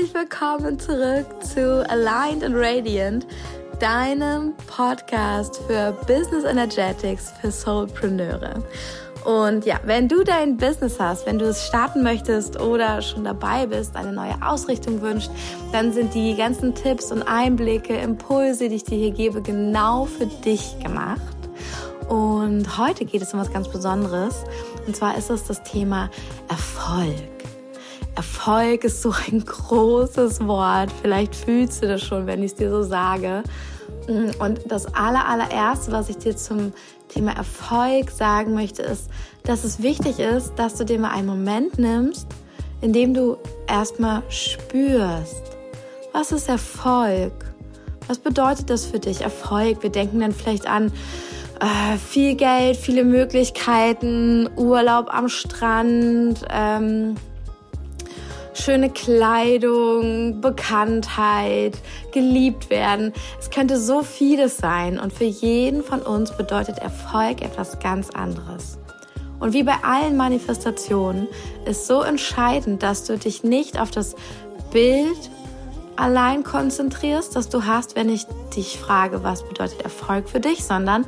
herzlich willkommen zurück zu Aligned and Radiant, deinem Podcast für Business Energetics für Soulpreneure. Und ja, wenn du dein Business hast, wenn du es starten möchtest oder schon dabei bist, eine neue Ausrichtung wünscht, dann sind die ganzen Tipps und Einblicke, Impulse, die ich dir hier gebe, genau für dich gemacht. Und heute geht es um was ganz Besonderes. Und zwar ist es das Thema Erfolg. Erfolg ist so ein großes Wort. Vielleicht fühlst du das schon, wenn ich es dir so sage. Und das aller, allererste, was ich dir zum Thema Erfolg sagen möchte, ist, dass es wichtig ist, dass du dir mal einen Moment nimmst, in dem du erstmal spürst, was ist Erfolg? Was bedeutet das für dich, Erfolg? Wir denken dann vielleicht an äh, viel Geld, viele Möglichkeiten, Urlaub am Strand, ähm, schöne Kleidung, Bekanntheit, geliebt werden. Es könnte so vieles sein und für jeden von uns bedeutet Erfolg etwas ganz anderes. Und wie bei allen Manifestationen ist so entscheidend, dass du dich nicht auf das Bild allein konzentrierst, das du hast, wenn ich dich frage, was bedeutet Erfolg für dich, sondern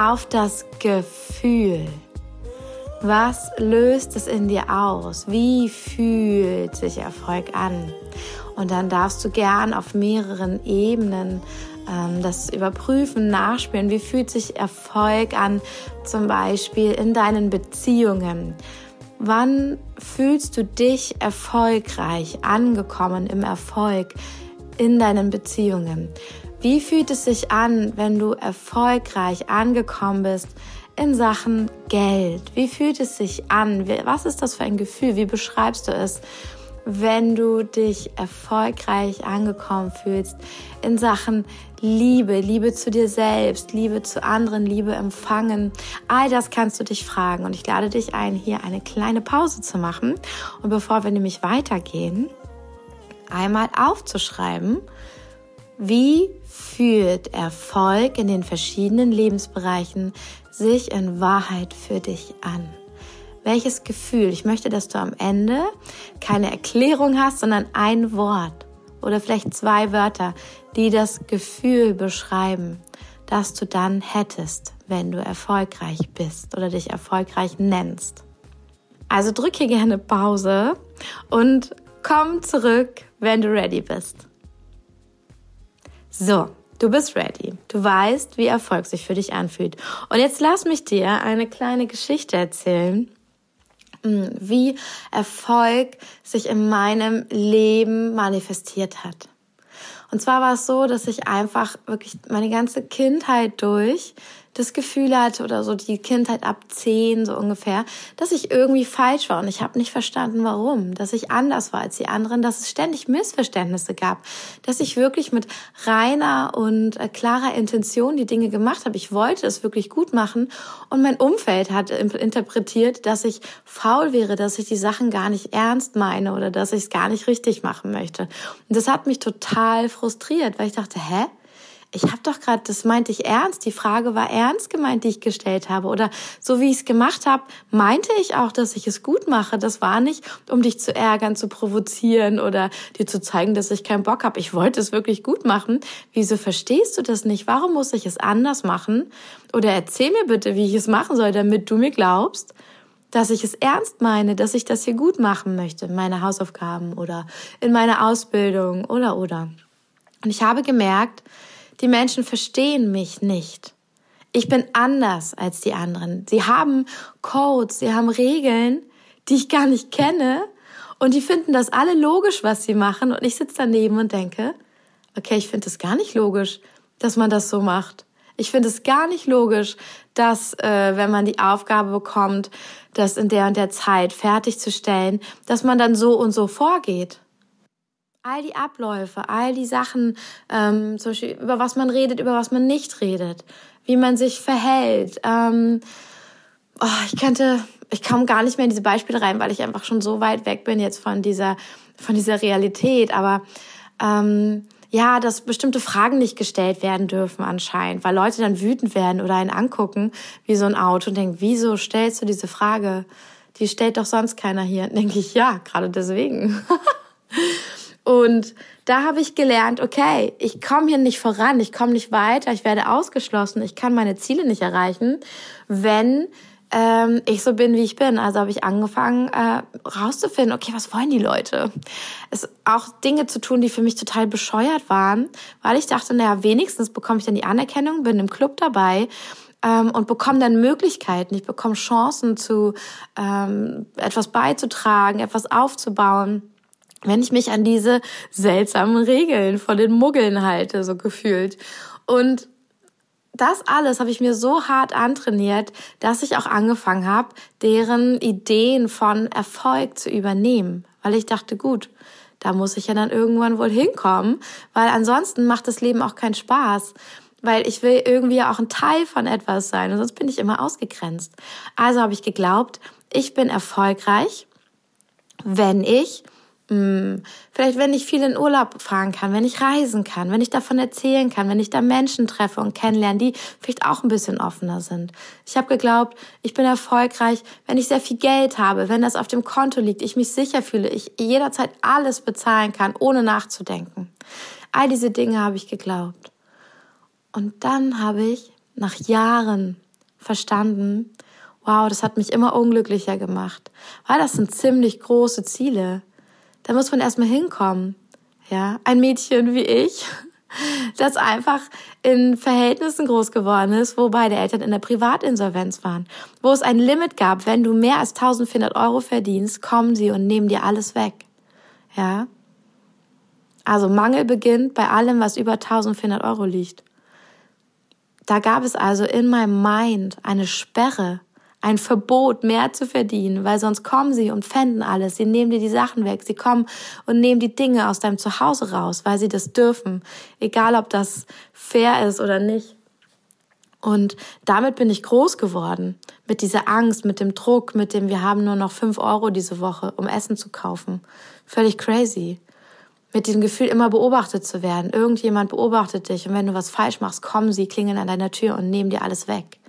auf das Gefühl. Was löst es in dir aus? Wie fühlt sich Erfolg an? Und dann darfst du gern auf mehreren Ebenen ähm, das überprüfen, nachspielen. Wie fühlt sich Erfolg an, zum Beispiel in deinen Beziehungen? Wann fühlst du dich erfolgreich, angekommen im Erfolg in deinen Beziehungen? Wie fühlt es sich an, wenn du erfolgreich angekommen bist in Sachen Geld? Wie fühlt es sich an? Was ist das für ein Gefühl? Wie beschreibst du es, wenn du dich erfolgreich angekommen fühlst in Sachen Liebe, Liebe zu dir selbst, Liebe zu anderen, Liebe empfangen? All das kannst du dich fragen und ich lade dich ein, hier eine kleine Pause zu machen. Und bevor wir nämlich weitergehen, einmal aufzuschreiben, wie fühlt Erfolg in den verschiedenen Lebensbereichen sich in Wahrheit für dich an? Welches Gefühl? Ich möchte, dass du am Ende keine Erklärung hast, sondern ein Wort oder vielleicht zwei Wörter, die das Gefühl beschreiben, das du dann hättest, wenn du erfolgreich bist oder dich erfolgreich nennst. Also drück hier gerne Pause und komm zurück, wenn du ready bist. So, Du bist ready. Du weißt, wie Erfolg sich für dich anfühlt. Und jetzt lass mich dir eine kleine Geschichte erzählen, hm, wie Erfolg sich in meinem Leben manifestiert hat. Und zwar war es so, dass ich einfach wirklich meine ganze Kindheit durch das Gefühl hatte oder so die Kindheit ab zehn so ungefähr, dass ich irgendwie falsch war und ich habe nicht verstanden, warum, dass ich anders war als die anderen, dass es ständig Missverständnisse gab, dass ich wirklich mit reiner und äh, klarer Intention die Dinge gemacht habe. Ich wollte es wirklich gut machen und mein Umfeld hat interpretiert, dass ich faul wäre, dass ich die Sachen gar nicht ernst meine oder dass ich es gar nicht richtig machen möchte. Und das hat mich total frustriert, weil ich dachte, hä? Ich habe doch gerade, das meinte ich ernst, die Frage war ernst gemeint, die ich gestellt habe. Oder so wie ich es gemacht habe, meinte ich auch, dass ich es gut mache. Das war nicht, um dich zu ärgern, zu provozieren oder dir zu zeigen, dass ich keinen Bock habe. Ich wollte es wirklich gut machen. Wieso verstehst du das nicht? Warum muss ich es anders machen? Oder erzähl mir bitte, wie ich es machen soll, damit du mir glaubst, dass ich es ernst meine, dass ich das hier gut machen möchte, meine Hausaufgaben oder in meiner Ausbildung oder oder. Und ich habe gemerkt, die Menschen verstehen mich nicht. Ich bin anders als die anderen. Sie haben Codes, sie haben Regeln, die ich gar nicht kenne und die finden das alle logisch, was sie machen und ich sitze daneben und denke, okay, ich finde es gar nicht logisch, dass man das so macht. Ich finde es gar nicht logisch, dass äh, wenn man die Aufgabe bekommt, das in der und der Zeit fertigzustellen, dass man dann so und so vorgeht all die Abläufe, all die Sachen, ähm, zum Beispiel über was man redet, über was man nicht redet, wie man sich verhält. Ähm, oh, ich könnte, ich komme gar nicht mehr in diese Beispiele rein, weil ich einfach schon so weit weg bin jetzt von dieser, von dieser Realität. Aber ähm, ja, dass bestimmte Fragen nicht gestellt werden dürfen anscheinend, weil Leute dann wütend werden oder einen angucken wie so ein Auto und denken, wieso stellst du diese Frage? Die stellt doch sonst keiner hier. Denke ich, ja, gerade deswegen. Und da habe ich gelernt, okay, ich komme hier nicht voran, ich komme nicht weiter, ich werde ausgeschlossen, ich kann meine Ziele nicht erreichen, wenn ähm, ich so bin, wie ich bin. Also habe ich angefangen, äh, rauszufinden, okay, was wollen die Leute? Es auch Dinge zu tun, die für mich total bescheuert waren, weil ich dachte, naja, wenigstens bekomme ich dann die Anerkennung, bin im Club dabei ähm, und bekomme dann Möglichkeiten. Ich bekomme Chancen zu ähm, etwas beizutragen, etwas aufzubauen wenn ich mich an diese seltsamen Regeln von den Muggeln halte, so gefühlt. Und das alles habe ich mir so hart antrainiert, dass ich auch angefangen habe, deren Ideen von Erfolg zu übernehmen. Weil ich dachte, gut, da muss ich ja dann irgendwann wohl hinkommen, weil ansonsten macht das Leben auch keinen Spaß. Weil ich will irgendwie auch ein Teil von etwas sein und sonst bin ich immer ausgegrenzt. Also habe ich geglaubt, ich bin erfolgreich, wenn ich vielleicht, wenn ich viel in Urlaub fahren kann, wenn ich reisen kann, wenn ich davon erzählen kann, wenn ich da Menschen treffe und kennenlerne, die vielleicht auch ein bisschen offener sind. Ich habe geglaubt, ich bin erfolgreich, wenn ich sehr viel Geld habe, wenn das auf dem Konto liegt, ich mich sicher fühle, ich jederzeit alles bezahlen kann, ohne nachzudenken. All diese Dinge habe ich geglaubt. Und dann habe ich nach Jahren verstanden, wow, das hat mich immer unglücklicher gemacht, weil das sind ziemlich große Ziele. Da muss man erstmal hinkommen. Ja, ein Mädchen wie ich, das einfach in Verhältnissen groß geworden ist, wo beide Eltern in der Privatinsolvenz waren, wo es ein Limit gab, wenn du mehr als 1400 Euro verdienst, kommen sie und nehmen dir alles weg. Ja. Also Mangel beginnt bei allem, was über 1400 Euro liegt. Da gab es also in meinem Mind eine Sperre ein Verbot, mehr zu verdienen, weil sonst kommen sie und fänden alles. Sie nehmen dir die Sachen weg. Sie kommen und nehmen die Dinge aus deinem Zuhause raus, weil sie das dürfen. Egal, ob das fair ist oder nicht. Und damit bin ich groß geworden. Mit dieser Angst, mit dem Druck, mit dem wir haben nur noch fünf Euro diese Woche, um Essen zu kaufen. Völlig crazy. Mit dem Gefühl, immer beobachtet zu werden. Irgendjemand beobachtet dich und wenn du was falsch machst, kommen sie, klingeln an deiner Tür und nehmen dir alles weg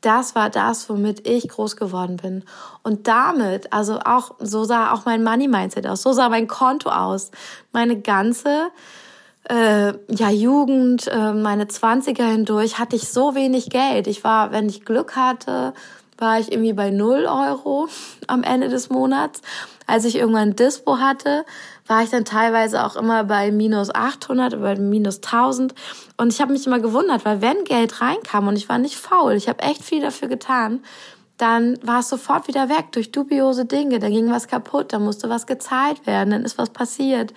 das war das, womit ich groß geworden bin. Und damit, also auch, so sah auch mein Money-Mindset aus, so sah mein Konto aus. Meine ganze äh, ja, Jugend, äh, meine Zwanziger hindurch hatte ich so wenig Geld. Ich war, wenn ich Glück hatte, war ich irgendwie bei null Euro am Ende des Monats. Als ich irgendwann Dispo hatte, war ich dann teilweise auch immer bei minus 800 oder minus 1000. Und ich habe mich immer gewundert, weil wenn Geld reinkam und ich war nicht faul, ich habe echt viel dafür getan, dann war es sofort wieder weg durch dubiose Dinge. Da ging was kaputt, da musste was gezahlt werden, dann ist was passiert.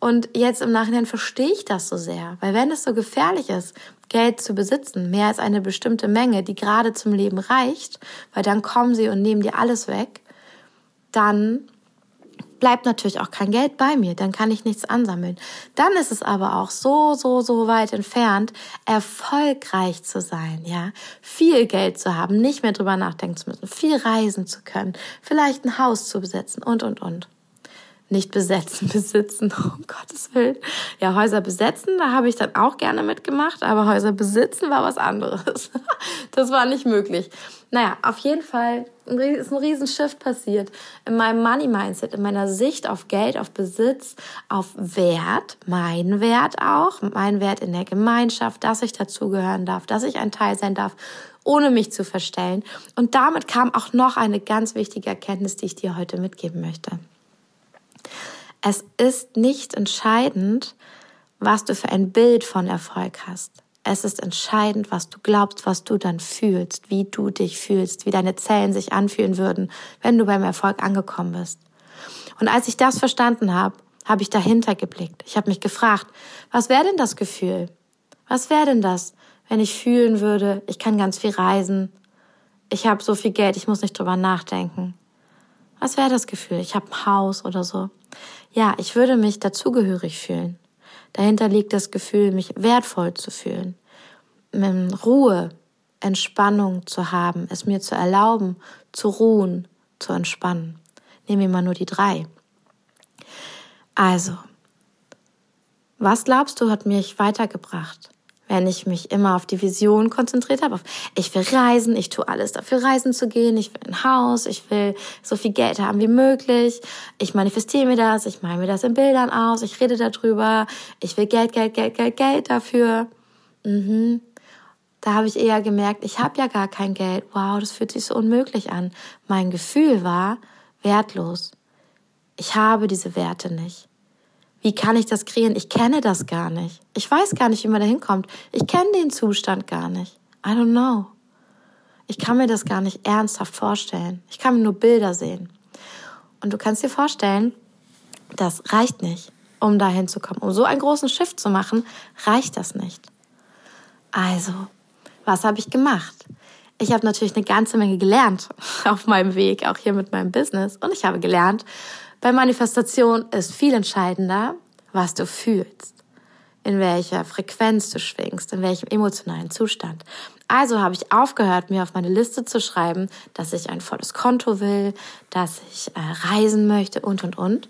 Und jetzt im Nachhinein verstehe ich das so sehr, weil wenn es so gefährlich ist, Geld zu besitzen, mehr als eine bestimmte Menge, die gerade zum Leben reicht, weil dann kommen sie und nehmen dir alles weg, dann bleibt natürlich auch kein Geld bei mir, dann kann ich nichts ansammeln. Dann ist es aber auch so, so, so weit entfernt, erfolgreich zu sein, ja, viel Geld zu haben, nicht mehr drüber nachdenken zu müssen, viel reisen zu können, vielleicht ein Haus zu besitzen und, und, und nicht besetzen, besitzen, um Gottes Willen. Ja, Häuser besetzen, da habe ich dann auch gerne mitgemacht, aber Häuser besitzen war was anderes. Das war nicht möglich. Naja, auf jeden Fall ist ein Riesenshift passiert in meinem Money-Mindset, in meiner Sicht auf Geld, auf Besitz, auf Wert, mein Wert auch, mein Wert in der Gemeinschaft, dass ich dazugehören darf, dass ich ein Teil sein darf, ohne mich zu verstellen. Und damit kam auch noch eine ganz wichtige Erkenntnis, die ich dir heute mitgeben möchte. Es ist nicht entscheidend, was du für ein Bild von Erfolg hast. Es ist entscheidend, was du glaubst, was du dann fühlst, wie du dich fühlst, wie deine Zellen sich anfühlen würden, wenn du beim Erfolg angekommen bist. Und als ich das verstanden habe, habe ich dahinter geblickt. Ich habe mich gefragt, was wäre denn das Gefühl? Was wäre denn das, wenn ich fühlen würde, ich kann ganz viel reisen, ich habe so viel Geld, ich muss nicht drüber nachdenken. Was wäre das Gefühl? Ich habe ein Haus oder so. Ja, ich würde mich dazugehörig fühlen. Dahinter liegt das Gefühl, mich wertvoll zu fühlen, Ruhe, Entspannung zu haben, es mir zu erlauben, zu ruhen, zu entspannen. Nehmen wir mal nur die drei. Also, was glaubst du, hat mich weitergebracht? Wenn ich mich immer auf die Vision konzentriert habe, auf ich will reisen, ich tue alles dafür, reisen zu gehen, ich will ein Haus, ich will so viel Geld haben wie möglich, ich manifestiere mir das, ich male mir das in Bildern aus, ich rede darüber, ich will Geld, Geld, Geld, Geld, Geld dafür. Mhm. Da habe ich eher gemerkt, ich habe ja gar kein Geld. Wow, das fühlt sich so unmöglich an. Mein Gefühl war wertlos. Ich habe diese Werte nicht. Wie kann ich das kreieren? Ich kenne das gar nicht. Ich weiß gar nicht, wie man da hinkommt. Ich kenne den Zustand gar nicht. I don't know. Ich kann mir das gar nicht ernsthaft vorstellen. Ich kann mir nur Bilder sehen. Und du kannst dir vorstellen, das reicht nicht, um da hinzukommen. Um so einen großen Shift zu machen, reicht das nicht. Also, was habe ich gemacht? Ich habe natürlich eine ganze Menge gelernt auf meinem Weg, auch hier mit meinem Business. Und ich habe gelernt, bei Manifestation ist viel entscheidender, was du fühlst, in welcher Frequenz du schwingst, in welchem emotionalen Zustand. Also habe ich aufgehört, mir auf meine Liste zu schreiben, dass ich ein volles Konto will, dass ich äh, reisen möchte und und und.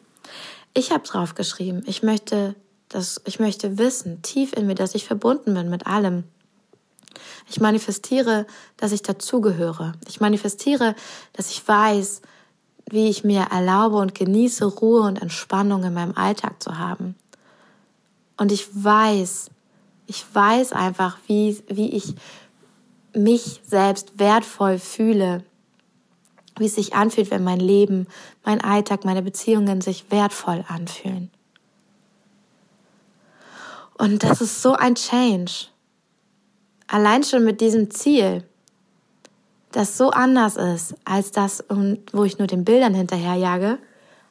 Ich habe drauf geschrieben, ich möchte, dass ich möchte wissen, tief in mir, dass ich verbunden bin mit allem. Ich manifestiere, dass ich dazugehöre. Ich manifestiere, dass ich weiß, wie ich mir erlaube und genieße, Ruhe und Entspannung in meinem Alltag zu haben. Und ich weiß, ich weiß einfach, wie, wie ich mich selbst wertvoll fühle, wie es sich anfühlt, wenn mein Leben, mein Alltag, meine Beziehungen sich wertvoll anfühlen. Und das ist so ein Change. Allein schon mit diesem Ziel, das so anders ist als das, wo ich nur den Bildern hinterherjage,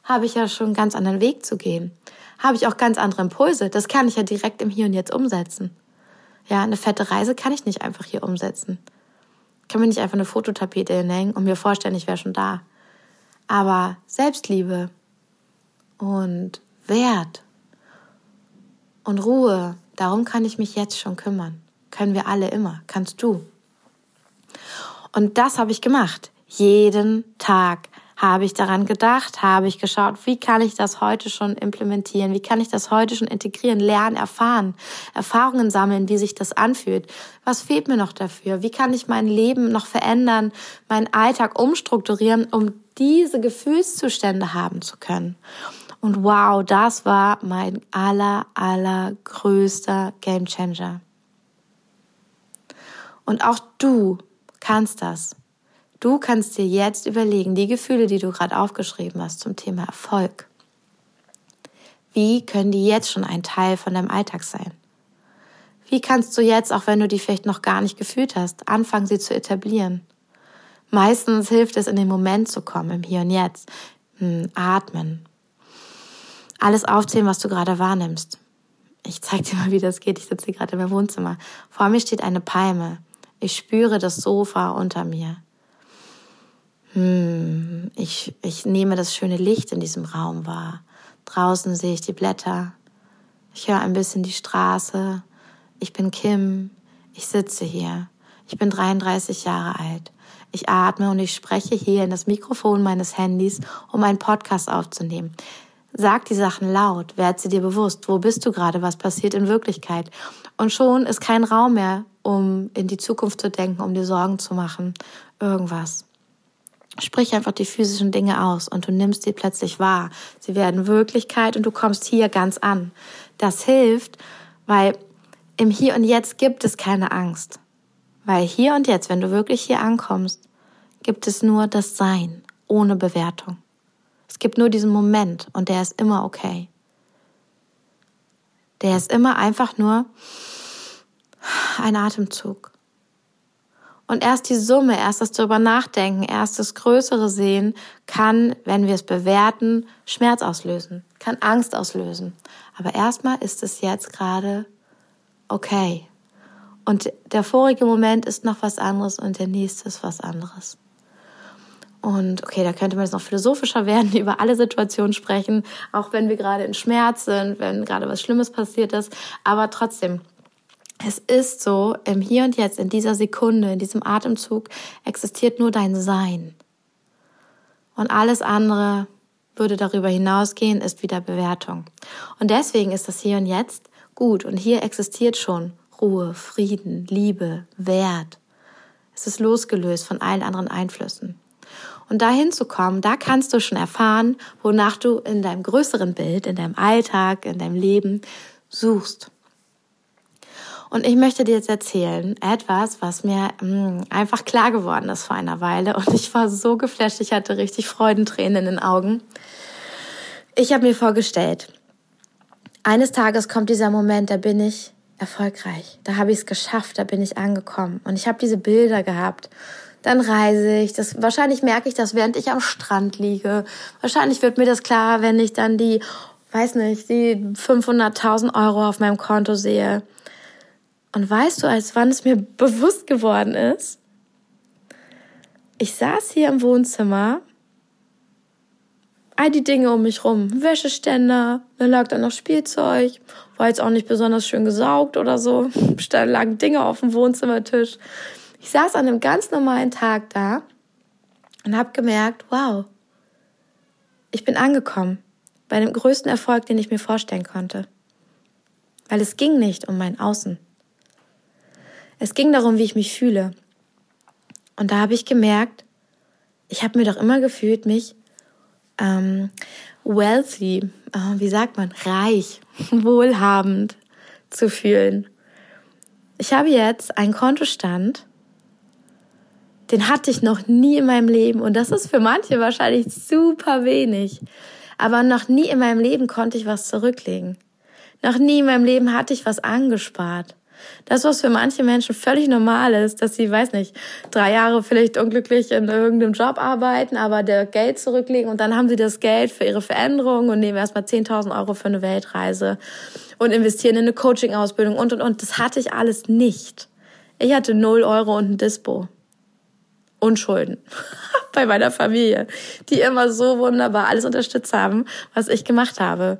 habe ich ja schon einen ganz anderen Weg zu gehen. Habe ich auch ganz andere Impulse. Das kann ich ja direkt im Hier und Jetzt umsetzen. Ja, eine fette Reise kann ich nicht einfach hier umsetzen. Ich kann mir nicht einfach eine Fototapete hinhängen und mir vorstellen, ich wäre schon da. Aber Selbstliebe und Wert und Ruhe, darum kann ich mich jetzt schon kümmern. Können wir alle immer. Kannst du. Und das habe ich gemacht. Jeden Tag habe ich daran gedacht, habe ich geschaut, wie kann ich das heute schon implementieren, wie kann ich das heute schon integrieren, lernen, erfahren, Erfahrungen sammeln, wie sich das anfühlt. Was fehlt mir noch dafür? Wie kann ich mein Leben noch verändern, meinen Alltag umstrukturieren, um diese Gefühlszustände haben zu können? Und wow, das war mein aller, aller größter Gamechanger. Und auch du kannst das. Du kannst dir jetzt überlegen, die Gefühle, die du gerade aufgeschrieben hast zum Thema Erfolg, wie können die jetzt schon ein Teil von deinem Alltag sein? Wie kannst du jetzt, auch wenn du die vielleicht noch gar nicht gefühlt hast, anfangen, sie zu etablieren? Meistens hilft es, in den Moment zu kommen, im Hier und Jetzt. Hm, atmen. Alles aufzählen, was du gerade wahrnimmst. Ich zeig dir mal, wie das geht. Ich sitze hier gerade im Wohnzimmer. Vor mir steht eine Palme. Ich spüre das Sofa unter mir. Hm, ich, ich nehme das schöne Licht in diesem Raum wahr. Draußen sehe ich die Blätter. Ich höre ein bisschen die Straße. Ich bin Kim. Ich sitze hier. Ich bin 33 Jahre alt. Ich atme und ich spreche hier in das Mikrofon meines Handys, um einen Podcast aufzunehmen. Sag die Sachen laut, werd sie dir bewusst. Wo bist du gerade? Was passiert in Wirklichkeit? Und schon ist kein Raum mehr, um in die Zukunft zu denken, um dir Sorgen zu machen. Irgendwas. Sprich einfach die physischen Dinge aus und du nimmst sie plötzlich wahr. Sie werden Wirklichkeit und du kommst hier ganz an. Das hilft, weil im Hier und Jetzt gibt es keine Angst. Weil hier und jetzt, wenn du wirklich hier ankommst, gibt es nur das Sein ohne Bewertung. Es gibt nur diesen Moment und der ist immer okay. Der ist immer einfach nur ein Atemzug. Und erst die Summe, erst das darüber nachdenken, erst das Größere sehen, kann, wenn wir es bewerten, Schmerz auslösen, kann Angst auslösen. Aber erstmal ist es jetzt gerade okay. Und der vorige Moment ist noch was anderes und der nächste ist was anderes. Und okay, da könnte man jetzt noch philosophischer werden, über alle Situationen sprechen, auch wenn wir gerade in Schmerz sind, wenn gerade was Schlimmes passiert ist. Aber trotzdem, es ist so, im Hier und Jetzt, in dieser Sekunde, in diesem Atemzug existiert nur dein Sein. Und alles andere würde darüber hinausgehen, ist wieder Bewertung. Und deswegen ist das Hier und Jetzt gut. Und hier existiert schon Ruhe, Frieden, Liebe, Wert. Es ist losgelöst von allen anderen Einflüssen. Und dahin zu kommen, da kannst du schon erfahren, wonach du in deinem größeren Bild, in deinem Alltag, in deinem Leben suchst. Und ich möchte dir jetzt erzählen etwas, was mir mh, mm, einfach klar geworden ist vor einer Weile. Und ich war so geflasht, ich hatte richtig Freudentränen in den Augen. Ich habe mir vorgestellt, eines Tages kommt dieser Moment, da bin ich erfolgreich. Da habe ich es geschafft, da bin ich angekommen. Und ich habe diese Bilder gehabt. Dann reise ich. Das, wahrscheinlich merke ich das, während ich am Strand liege. Wahrscheinlich wird mir das klar, wenn ich dann die, weiß nicht, die 500.000 Euro auf meinem Konto sehe. Und weißt du, als wann es mir bewusst geworden ist? Ich saß hier im Wohnzimmer all die Dinge um mich rum. Wäscheständer, dann lag da noch Spielzeug, war jetzt auch nicht besonders schön gesaugt oder so. Da lagen Dinge auf dem Wohnzimmertisch. Ich saß an einem ganz normalen Tag da und habe gemerkt, wow, ich bin angekommen bei dem größten Erfolg, den ich mir vorstellen konnte. Weil es ging nicht um mein Außen. Es ging darum, wie ich mich fühle. Und da habe ich gemerkt, ich habe mir doch immer gefühlt, mich ähm, wealthy, äh, wie sagt man, reich, wohlhabend zu fühlen. Ich habe jetzt einen Kontostand, den hatte ich noch nie in meinem Leben und das ist für manche wahrscheinlich super wenig. Aber noch nie in meinem Leben konnte ich was zurücklegen. Noch nie in meinem Leben hatte ich was angespart. Das, was für manche Menschen völlig normal ist, dass sie, weiß nicht, drei Jahre vielleicht unglücklich in irgendeinem Job arbeiten, aber der Geld zurücklegen und dann haben sie das Geld für ihre Veränderung und nehmen erstmal 10.000 Euro für eine Weltreise und investieren in eine Coaching-Ausbildung und, und, und. Das hatte ich alles nicht. Ich hatte 0 Euro und ein Dispo. Und Schulden. Bei meiner Familie, die immer so wunderbar alles unterstützt haben, was ich gemacht habe.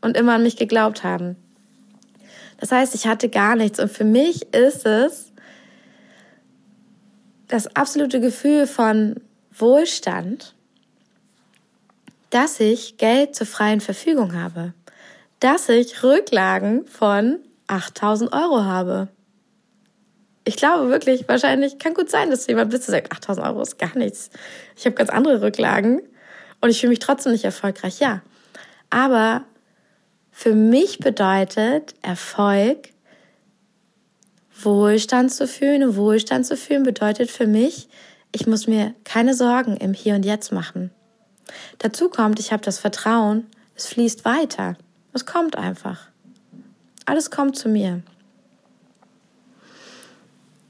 Und immer an mich geglaubt haben. Das heißt, ich hatte gar nichts. Und für mich ist es das absolute Gefühl von Wohlstand, dass ich Geld zur freien Verfügung habe. Dass ich Rücklagen von 8000 Euro habe. Ich glaube wirklich, wahrscheinlich kann gut sein, dass jemand bist, der sagt, 8000 Euro ist gar nichts. Ich habe ganz andere Rücklagen und ich fühle mich trotzdem nicht erfolgreich. Ja, aber für mich bedeutet Erfolg, Wohlstand zu fühlen. Und Wohlstand zu fühlen bedeutet für mich, ich muss mir keine Sorgen im Hier und Jetzt machen. Dazu kommt, ich habe das Vertrauen, es fließt weiter. Es kommt einfach. Alles kommt zu mir.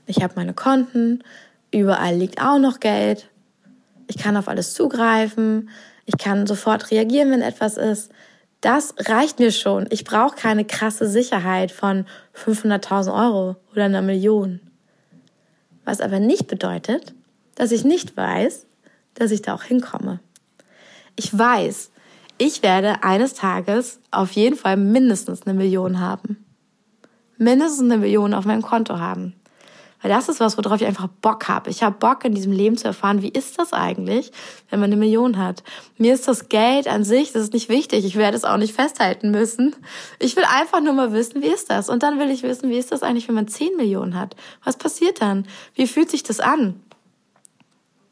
Ich habe meine Konten, überall liegt auch noch Geld. Ich kann auf alles zugreifen. Ich kann sofort reagieren, wenn etwas ist. Das reicht mir schon. Ich brauche keine krasse Sicherheit von 500.000 Euro oder einer Million. Was aber nicht bedeutet, dass ich nicht weiß, dass ich da auch hinkomme. Ich weiß, ich werde eines Tages auf jeden Fall mindestens eine Million haben. Mindestens eine Million auf meinem Konto haben. Weil das ist was, worauf ich einfach Bock habe. Ich habe Bock, in diesem Leben zu erfahren, wie ist das eigentlich, wenn man eine Million hat. Mir ist das Geld an sich, das ist nicht wichtig. Ich werde es auch nicht festhalten müssen. Ich will einfach nur mal wissen, wie ist das? Und dann will ich wissen, wie ist das eigentlich, wenn man 10 Millionen hat? Was passiert dann? Wie fühlt sich das an?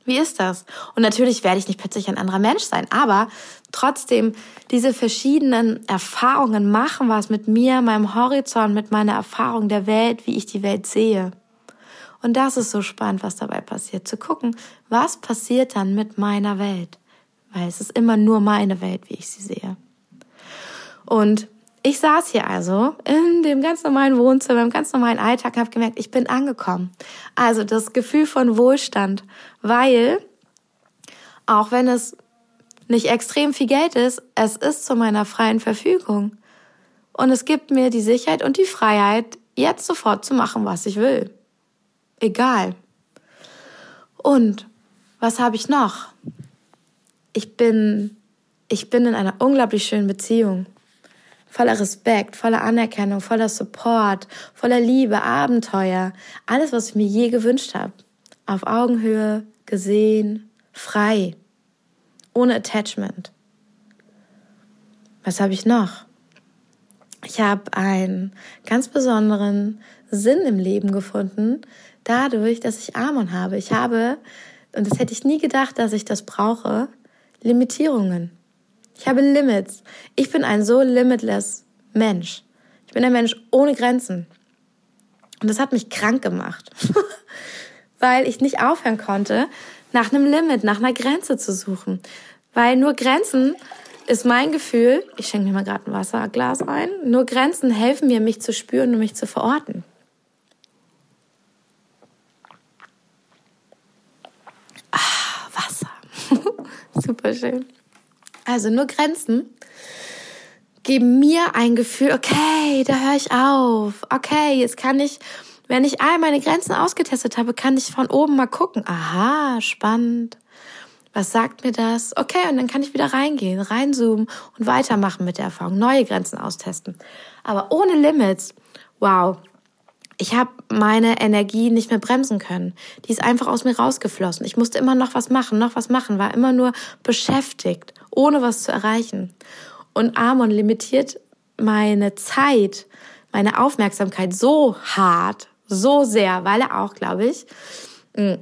Wie ist das? Und natürlich werde ich nicht plötzlich ein anderer Mensch sein, aber trotzdem, diese verschiedenen Erfahrungen machen was mit mir, meinem Horizont, mit meiner Erfahrung der Welt, wie ich die Welt sehe. Und das ist so spannend, was dabei passiert. Zu gucken, was passiert dann mit meiner Welt. Weil es ist immer nur meine Welt, wie ich sie sehe. Und ich saß hier also in dem ganz normalen Wohnzimmer, im ganz normalen Alltag und habe gemerkt, ich bin angekommen. Also das Gefühl von Wohlstand, weil auch wenn es nicht extrem viel Geld ist, es ist zu meiner freien Verfügung. Und es gibt mir die Sicherheit und die Freiheit, jetzt sofort zu machen, was ich will egal. Und was habe ich noch? Ich bin, ich bin in einer unglaublich schönen Beziehung. Voller Respekt, voller Anerkennung, voller Support, voller Liebe, Abenteuer. Alles, was ich mir je gewünscht habe. Auf Augenhöhe, gesehen, frei. Ohne Attachment. Was habe ich noch? Ich habe einen ganz besonderen, Sinn im Leben gefunden, dadurch, dass ich Amon habe. Ich habe, und das hätte ich nie gedacht, dass ich das brauche, Limitierungen. Ich habe Limits. Ich bin ein so limitless Mensch. Ich bin ein Mensch ohne Grenzen. Und das hat mich krank gemacht, weil ich nicht aufhören konnte, nach einem Limit, nach einer Grenze zu suchen. Weil nur Grenzen ist mein Gefühl, ich schenke mir mal gerade ein Wasserglas ein, nur Grenzen helfen mir, mich zu spüren und mich zu verorten. Ah, Wasser. Super schön. Also nur Grenzen geben mir ein Gefühl, okay, da höre ich auf. Okay, jetzt kann ich, wenn ich all meine Grenzen ausgetestet habe, kann ich von oben mal gucken. Aha, spannend. Was sagt mir das? Okay, und dann kann ich wieder reingehen, reinzoomen und weitermachen mit der Erfahrung, neue Grenzen austesten. Aber ohne Limits, wow, ich habe meine Energie nicht mehr bremsen können. Die ist einfach aus mir rausgeflossen. Ich musste immer noch was machen, noch was machen, war immer nur beschäftigt, ohne was zu erreichen. Und Amon limitiert meine Zeit, meine Aufmerksamkeit so hart, so sehr, weil er auch, glaube ich, hm,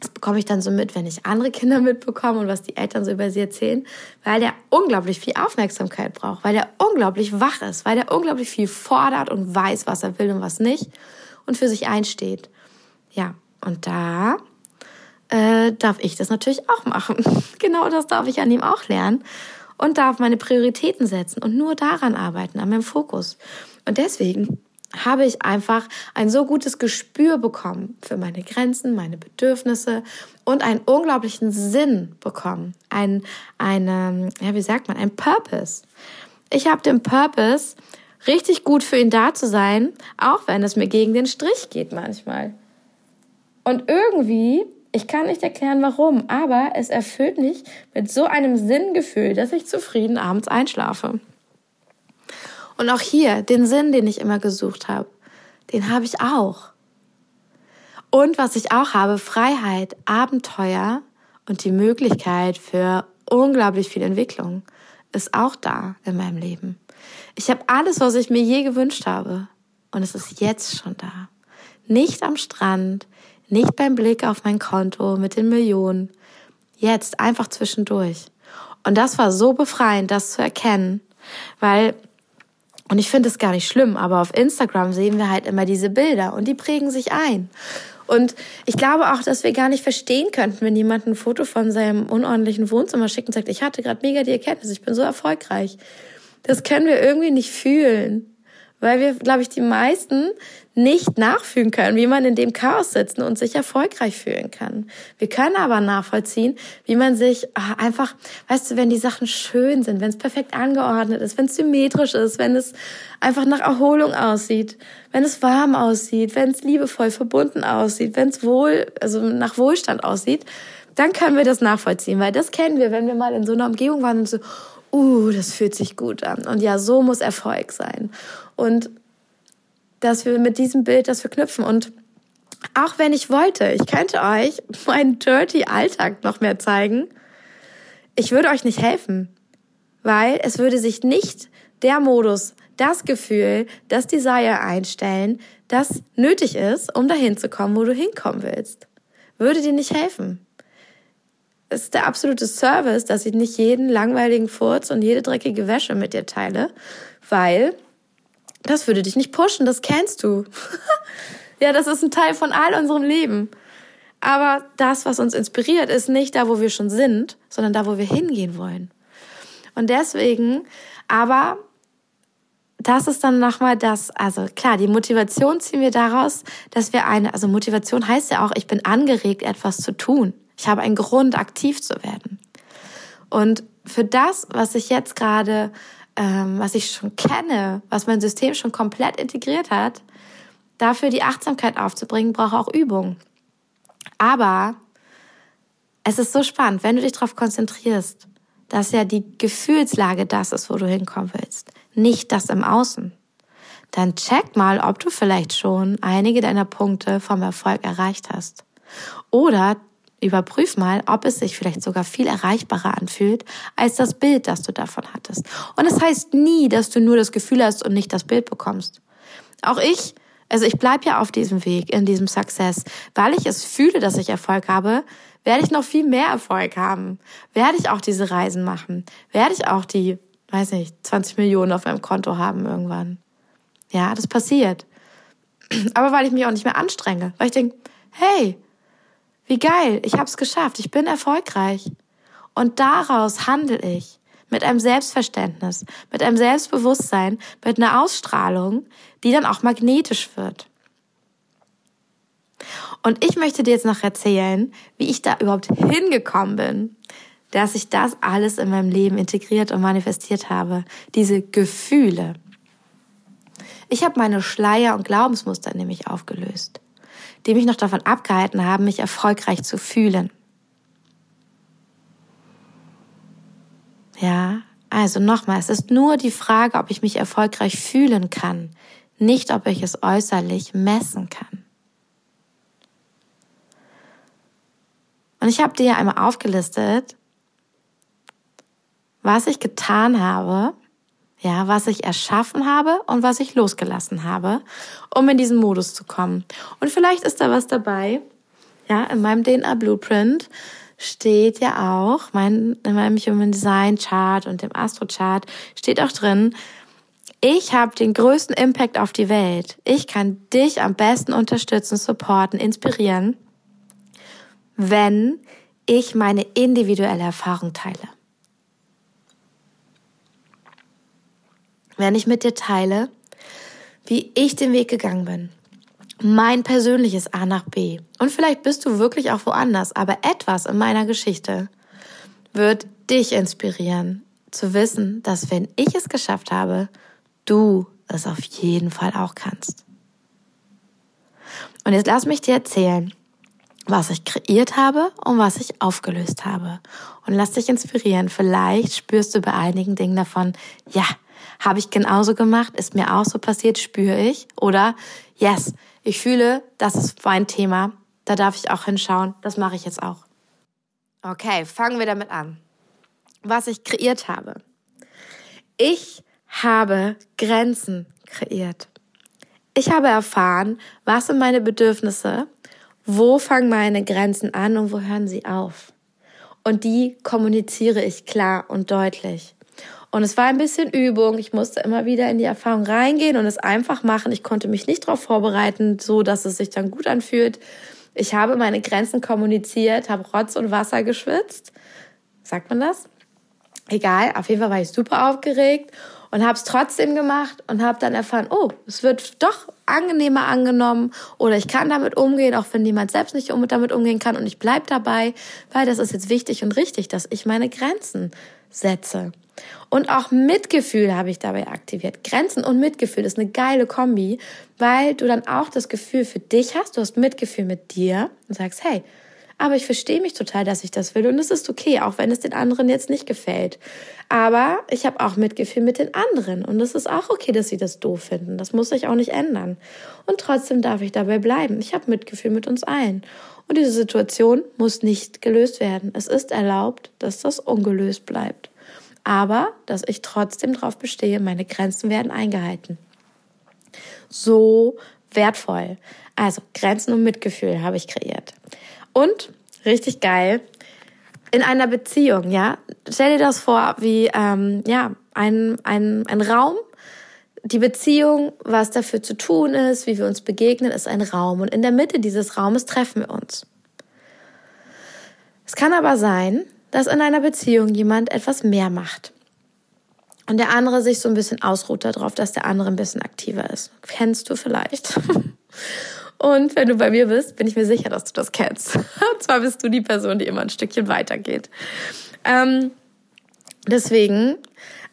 das bekomme ich dann so mit, wenn ich andere Kinder mitbekomme und was die Eltern so über sie erzählen, weil der unglaublich viel Aufmerksamkeit braucht, weil der unglaublich wach ist, weil der unglaublich viel fordert und weiß, was er will und was nicht und für sich einsteht. Ja, und da äh, darf ich das natürlich auch machen. genau das darf ich an ihm auch lernen und darf meine Prioritäten setzen und nur daran arbeiten, an meinem Fokus. Und deswegen habe ich einfach ein so gutes Gespür bekommen für meine Grenzen, meine Bedürfnisse und einen unglaublichen Sinn bekommen. Ein, eine, ja, wie sagt man, ein Purpose. Ich habe den Purpose, richtig gut für ihn da zu sein, auch wenn es mir gegen den Strich geht manchmal. Und irgendwie ich kann nicht erklären, warum, aber es erfüllt mich mit so einem Sinngefühl, dass ich zufrieden abends einschlafe. Und auch hier, den Sinn, den ich immer gesucht habe, den habe ich auch. Und was ich auch habe, Freiheit, Abenteuer und die Möglichkeit für unglaublich viel Entwicklung ist auch da in meinem Leben. Ich habe alles, was ich mir je gewünscht habe. Und es ist jetzt schon da. Nicht am Strand, nicht beim Blick auf mein Konto mit den Millionen. Jetzt einfach zwischendurch. Und das war so befreiend, das zu erkennen, weil und ich finde es gar nicht schlimm, aber auf Instagram sehen wir halt immer diese Bilder und die prägen sich ein. Und ich glaube auch, dass wir gar nicht verstehen könnten, wenn jemand ein Foto von seinem unordentlichen Wohnzimmer schickt und sagt, ich hatte gerade mega die Erkenntnis, ich bin so erfolgreich. Das können wir irgendwie nicht fühlen weil wir, glaube ich, die meisten nicht nachfühlen können, wie man in dem Chaos sitzt und sich erfolgreich fühlen kann. Wir können aber nachvollziehen, wie man sich ach, einfach, weißt du, wenn die Sachen schön sind, wenn es perfekt angeordnet ist, wenn es symmetrisch ist, wenn es einfach nach Erholung aussieht, wenn es warm aussieht, wenn es liebevoll verbunden aussieht, wenn es wohl, also nach Wohlstand aussieht, dann können wir das nachvollziehen, weil das kennen wir, wenn wir mal in so einer Umgebung waren und so, uh, das fühlt sich gut an. Und ja, so muss Erfolg sein. Und dass wir mit diesem Bild das verknüpfen. Und auch wenn ich wollte, ich könnte euch meinen dirty Alltag noch mehr zeigen, ich würde euch nicht helfen, weil es würde sich nicht der Modus, das Gefühl, das Desire einstellen, das nötig ist, um dahin zu kommen, wo du hinkommen willst. Würde dir nicht helfen es ist der absolute Service, dass ich nicht jeden langweiligen Furz und jede dreckige Wäsche mit dir teile, weil das würde dich nicht pushen, das kennst du. ja, das ist ein Teil von all unserem Leben. Aber das, was uns inspiriert, ist nicht da, wo wir schon sind, sondern da, wo wir hingehen wollen. Und deswegen, aber das ist dann nochmal das, also klar, die Motivation ziehen wir daraus, dass wir eine, also Motivation heißt ja auch, ich bin angeregt, etwas zu tun. Ich habe einen Grund, aktiv zu werden. Und für das, was ich jetzt gerade, ähm, was ich schon kenne, was mein System schon komplett integriert hat, dafür die Achtsamkeit aufzubringen, brauche auch Übung. Aber es ist so spannend, wenn du dich darauf konzentrierst, dass ja die Gefühlslage das ist, wo du hinkommen willst, nicht das im Außen. Dann check mal, ob du vielleicht schon einige deiner Punkte vom Erfolg erreicht hast. Oder Überprüf mal, ob es sich vielleicht sogar viel erreichbarer anfühlt als das Bild, das du davon hattest. Und es das heißt nie, dass du nur das Gefühl hast und nicht das Bild bekommst. Auch ich Also ich bleibe ja auf diesem Weg, in diesem Success. Weil ich es fühle, dass ich Erfolg habe, werde ich noch viel mehr Erfolg haben. Werde ich auch diese Reisen machen. Werde ich auch die, weiß nicht, 20 Millionen auf meinem Konto haben irgendwann. Ja, das passiert. Aber weil ich mich auch nicht mehr anstrenge. Weil ich denke, hey, wie geil, ich habe es geschafft, ich bin erfolgreich. Und daraus handle ich mit einem Selbstverständnis, mit einem Selbstbewusstsein, mit einer Ausstrahlung, die dann auch magnetisch wird. Und ich möchte dir jetzt noch erzählen, wie ich da überhaupt hingekommen bin, dass ich das alles in meinem Leben integriert und manifestiert habe. Diese Gefühle. Ich habe meine Schleier und Glaubensmuster nämlich aufgelöst, die mich noch davon abgehalten haben, mich erfolgreich zu fühlen. Ja, also nochmal, es ist nur die Frage, ob ich mich erfolgreich fühlen kann, nicht ob ich es äußerlich messen kann. Und ich habe dir einmal aufgelistet, was ich getan habe, ja, was ich erschaffen habe und was ich losgelassen habe, um in diesen Modus zu kommen. Und vielleicht ist da was dabei, ja, in meinem DNA Blueprint, steht ja auch, mein, in meinem Human Design Chart und dem Astro Chart steht auch drin, ich habe den größten Impact auf die Welt. Ich kann dich am besten unterstützen, supporten, inspirieren, wenn ich meine individuelle Erfahrung teile. Wenn ich mit dir teile, wie ich den Weg gegangen bin, mein persönliches A nach B. Und vielleicht bist du wirklich auch woanders, aber etwas in meiner Geschichte wird dich inspirieren, zu wissen, dass wenn ich es geschafft habe, du es auf jeden Fall auch kannst. Und jetzt lass mich dir erzählen, was ich kreiert habe und was ich aufgelöst habe. Und lass dich inspirieren. Vielleicht spürst du bei einigen Dingen davon, ja, habe ich genauso gemacht, ist mir auch so passiert, spüre ich. Oder, yes, ich fühle, das ist mein Thema, da darf ich auch hinschauen, das mache ich jetzt auch. Okay, fangen wir damit an. Was ich kreiert habe. Ich habe Grenzen kreiert. Ich habe erfahren, was sind meine Bedürfnisse, wo fangen meine Grenzen an und wo hören sie auf. Und die kommuniziere ich klar und deutlich. Und es war ein bisschen Übung. Ich musste immer wieder in die Erfahrung reingehen und es einfach machen. Ich konnte mich nicht darauf vorbereiten, so dass es sich dann gut anfühlt. Ich habe meine Grenzen kommuniziert, habe Rotz und Wasser geschwitzt. Sagt man das? Egal, auf jeden Fall war ich super aufgeregt und habe es trotzdem gemacht und habe dann erfahren, oh, es wird doch angenehmer angenommen oder ich kann damit umgehen, auch wenn jemand selbst nicht damit umgehen kann und ich bleib dabei, weil das ist jetzt wichtig und richtig, dass ich meine Grenzen setze. Und auch Mitgefühl habe ich dabei aktiviert. Grenzen und Mitgefühl ist eine geile Kombi, weil du dann auch das Gefühl für dich hast, du hast Mitgefühl mit dir und sagst, hey, aber ich verstehe mich total, dass ich das will und es ist okay, auch wenn es den anderen jetzt nicht gefällt. Aber ich habe auch Mitgefühl mit den anderen und es ist auch okay, dass sie das doof finden. Das muss sich auch nicht ändern. Und trotzdem darf ich dabei bleiben. Ich habe Mitgefühl mit uns allen. Und diese Situation muss nicht gelöst werden. Es ist erlaubt, dass das ungelöst bleibt aber dass ich trotzdem darauf bestehe, meine Grenzen werden eingehalten. So wertvoll. Also Grenzen und Mitgefühl habe ich kreiert. Und richtig geil, in einer Beziehung, ja, stell dir das vor wie ähm, ja ein, ein, ein Raum. Die Beziehung, was dafür zu tun ist, wie wir uns begegnen, ist ein Raum. Und in der Mitte dieses Raumes treffen wir uns. Es kann aber sein, dass in einer Beziehung jemand etwas mehr macht. Und der andere sich so ein bisschen ausruht darauf, dass der andere ein bisschen aktiver ist. Kennst du vielleicht? Und wenn du bei mir bist, bin ich mir sicher, dass du das kennst. Und zwar bist du die Person, die immer ein Stückchen weitergeht. Ähm, deswegen,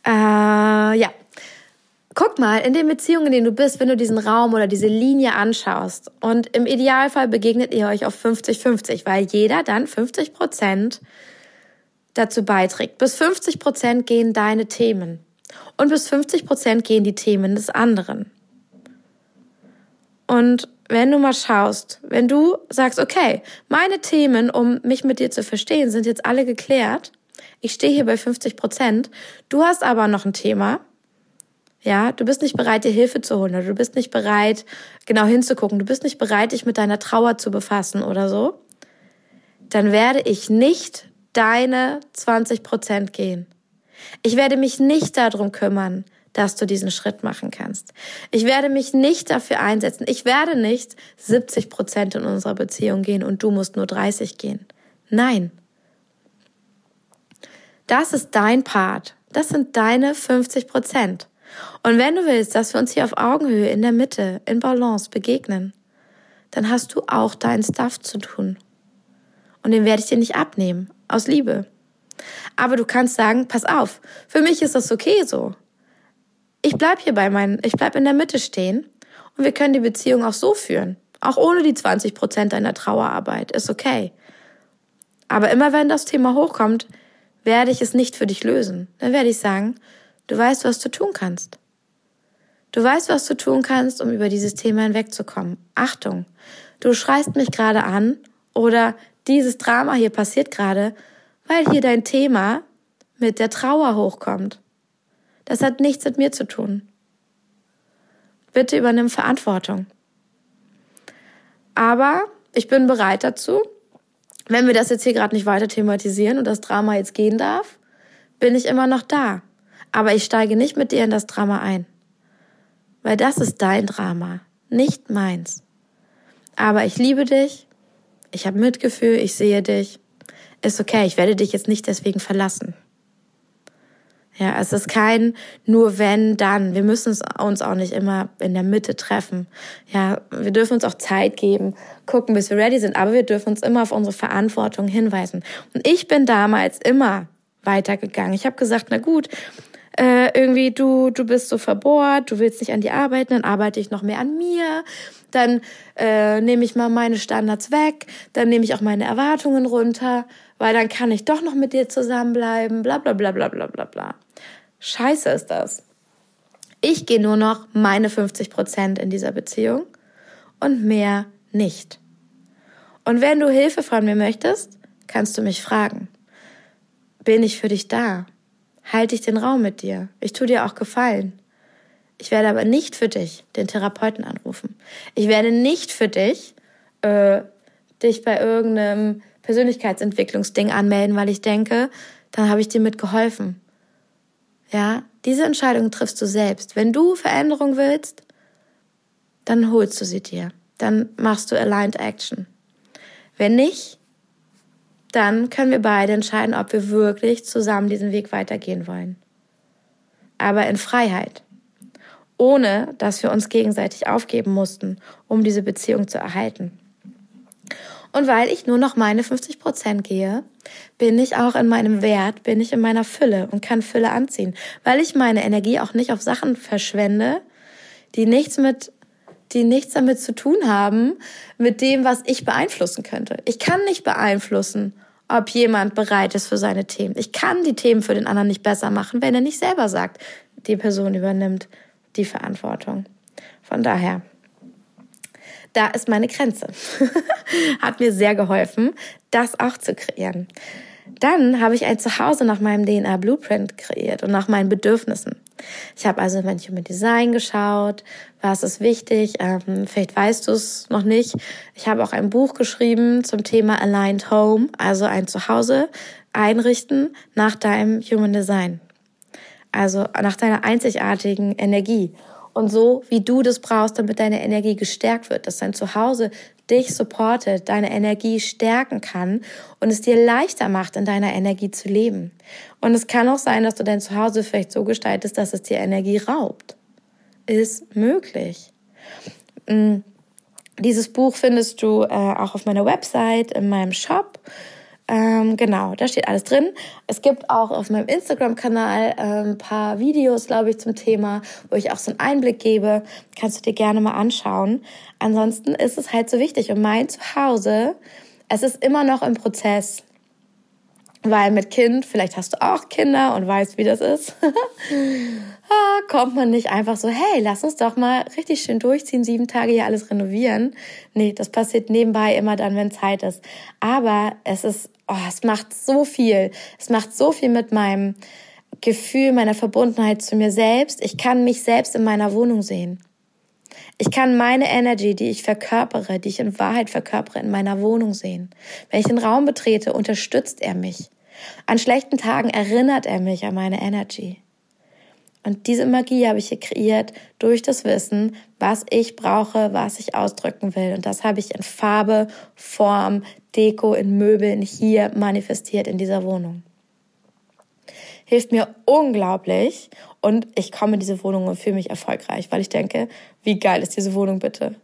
äh, ja, guck mal, in den Beziehungen, in denen du bist, wenn du diesen Raum oder diese Linie anschaust und im Idealfall begegnet ihr euch auf 50-50, weil jeder dann 50 Prozent dazu beiträgt. Bis 50 Prozent gehen deine Themen und bis 50 Prozent gehen die Themen des anderen. Und wenn du mal schaust, wenn du sagst, okay, meine Themen, um mich mit dir zu verstehen, sind jetzt alle geklärt. Ich stehe hier bei 50 Prozent. Du hast aber noch ein Thema. Ja, du bist nicht bereit, dir Hilfe zu holen oder du bist nicht bereit, genau hinzugucken. Du bist nicht bereit, dich mit deiner Trauer zu befassen oder so. Dann werde ich nicht deine 20 Prozent gehen. Ich werde mich nicht darum kümmern, dass du diesen Schritt machen kannst. Ich werde mich nicht dafür einsetzen. Ich werde nicht 70 Prozent in unserer Beziehung gehen und du musst nur 30 gehen. Nein. Das ist dein Part. Das sind deine 50 Prozent. Und wenn du willst, dass wir uns hier auf Augenhöhe in der Mitte, in Balance begegnen, dann hast du auch deinen Stuff zu tun. Und den werde ich dir nicht abnehmen, aus Liebe. Aber du kannst sagen, pass auf, für mich ist das okay so. Ich bleib hier bei meinen, ich bleib in der Mitte stehen und wir können die Beziehung auch so führen. Auch ohne die 20 Prozent deiner Trauerarbeit. Ist okay. Aber immer wenn das Thema hochkommt, werde ich es nicht für dich lösen. Dann werde ich sagen, Du weißt, was du tun kannst. Du weißt, was du tun kannst, um über dieses Thema hinwegzukommen. Achtung, du schreist mich gerade an oder dieses Drama hier passiert gerade, weil hier dein Thema mit der Trauer hochkommt. Das hat nichts mit mir zu tun. Bitte übernimm Verantwortung. Aber ich bin bereit dazu, wenn wir das jetzt hier gerade nicht weiter thematisieren und das Drama jetzt gehen darf, bin ich immer noch da. Aber ich steige nicht mit dir in das Drama ein. Weil das ist dein Drama, nicht meins. Aber ich liebe dich, ich habe Mitgefühl, ich sehe dich. Ist okay, ich werde dich jetzt nicht deswegen verlassen. Ja, es ist kein nur wenn, dann. Wir müssen uns auch nicht immer in der Mitte treffen. Ja, wir dürfen uns auch Zeit geben, gucken, bis wir ready sind, aber wir dürfen uns immer auf unsere Verantwortung hinweisen. Und ich bin damals immer weitergegangen. Ich habe gesagt, na gut, äh, irgendwie du, du bist so verbohrt, du willst nicht an die arbeiten, dann arbeite ich noch mehr an mir, dann äh, nehme ich mal meine Standards weg, dann nehme ich auch meine Erwartungen runter, weil dann kann ich doch noch mit dir zusammenbleiben, bla bla bla bla bla bla bla. Scheiße ist das. Ich gehe nur noch meine 50 Prozent in dieser Beziehung und mehr nicht. Und wenn du Hilfe von mir möchtest, kannst du mich fragen. Bin ich für dich da? halte ich den Raum mit dir. Ich tue dir auch Gefallen. Ich werde aber nicht für dich den Therapeuten anrufen. Ich werde nicht für dich äh, dich bei irgendeinem Persönlichkeitsentwicklungsding anmelden, weil ich denke, dann habe ich dir mitgeholfen. Ja, diese Entscheidung triffst du selbst. Wenn du Veränderung willst, dann holst du sie dir. Dann machst du Aligned Action. Wenn nicht, dann können wir beide entscheiden, ob wir wirklich zusammen diesen Weg weitergehen wollen. Aber in Freiheit. Ohne, dass wir uns gegenseitig aufgeben mussten, um diese Beziehung zu erhalten. Und weil ich nur noch meine 50 Prozent gehe, bin ich auch in meinem Wert, bin ich in meiner Fülle und kann Fülle anziehen. Weil ich meine Energie auch nicht auf Sachen verschwende, die nichts mit die nichts damit zu tun haben, mit dem, was ich beeinflussen könnte. Ich kann nicht beeinflussen, ob jemand bereit ist für seine Themen. Ich kann die Themen für den anderen nicht besser machen, wenn er nicht selber sagt, die Person übernimmt die Verantwortung. Von daher, da ist meine Grenze. Hat mir sehr geholfen, das auch zu kreieren. Dann habe ich ein Zuhause nach meinem DNA Blueprint kreiert und nach meinen Bedürfnissen. Ich habe also mein Human Design geschaut, was ist wichtig, ähm, vielleicht weißt du es noch nicht. Ich habe auch ein Buch geschrieben zum Thema Aligned Home, also ein Zuhause einrichten nach deinem Human Design. Also nach deiner einzigartigen Energie und so, wie du das brauchst, damit deine Energie gestärkt wird, dass dein Zuhause dich supportet, deine Energie stärken kann und es dir leichter macht, in deiner Energie zu leben. Und es kann auch sein, dass du dein Zuhause vielleicht so gestaltest, dass es dir Energie raubt. Ist möglich. Mm, dieses Buch findest du äh, auch auf meiner Website, in meinem Shop. Ähm, genau, da steht alles drin. Es gibt auch auf meinem Instagram-Kanal ein ähm, paar Videos, glaube ich, zum Thema, wo ich auch so einen Einblick gebe. Kannst du dir gerne mal anschauen. Ansonsten ist es halt so wichtig. Und mein Zuhause, es ist immer noch im Prozess. Weil mit Kind, vielleicht hast du auch Kinder und weißt, wie das ist, ah, kommt man nicht einfach so, hey, lass uns doch mal richtig schön durchziehen, sieben Tage hier alles renovieren. Nee, das passiert nebenbei immer dann, wenn Zeit ist. Aber es ist, oh, es macht so viel. Es macht so viel mit meinem Gefühl meiner Verbundenheit zu mir selbst. Ich kann mich selbst in meiner Wohnung sehen. Ich kann meine Energy, die ich verkörpere, die ich in Wahrheit verkörpere, in meiner Wohnung sehen. Wenn ich den Raum betrete, unterstützt er mich. An schlechten Tagen erinnert er mich an meine Energy. Und diese Magie habe ich hier kreiert durch das Wissen, was ich brauche, was ich ausdrücken will. Und das habe ich in Farbe, Form, Deko, in Möbeln hier manifestiert in dieser Wohnung. Hilft mir unglaublich und ich komme in diese Wohnung und fühle mich erfolgreich, weil ich denke, wie geil ist diese Wohnung bitte?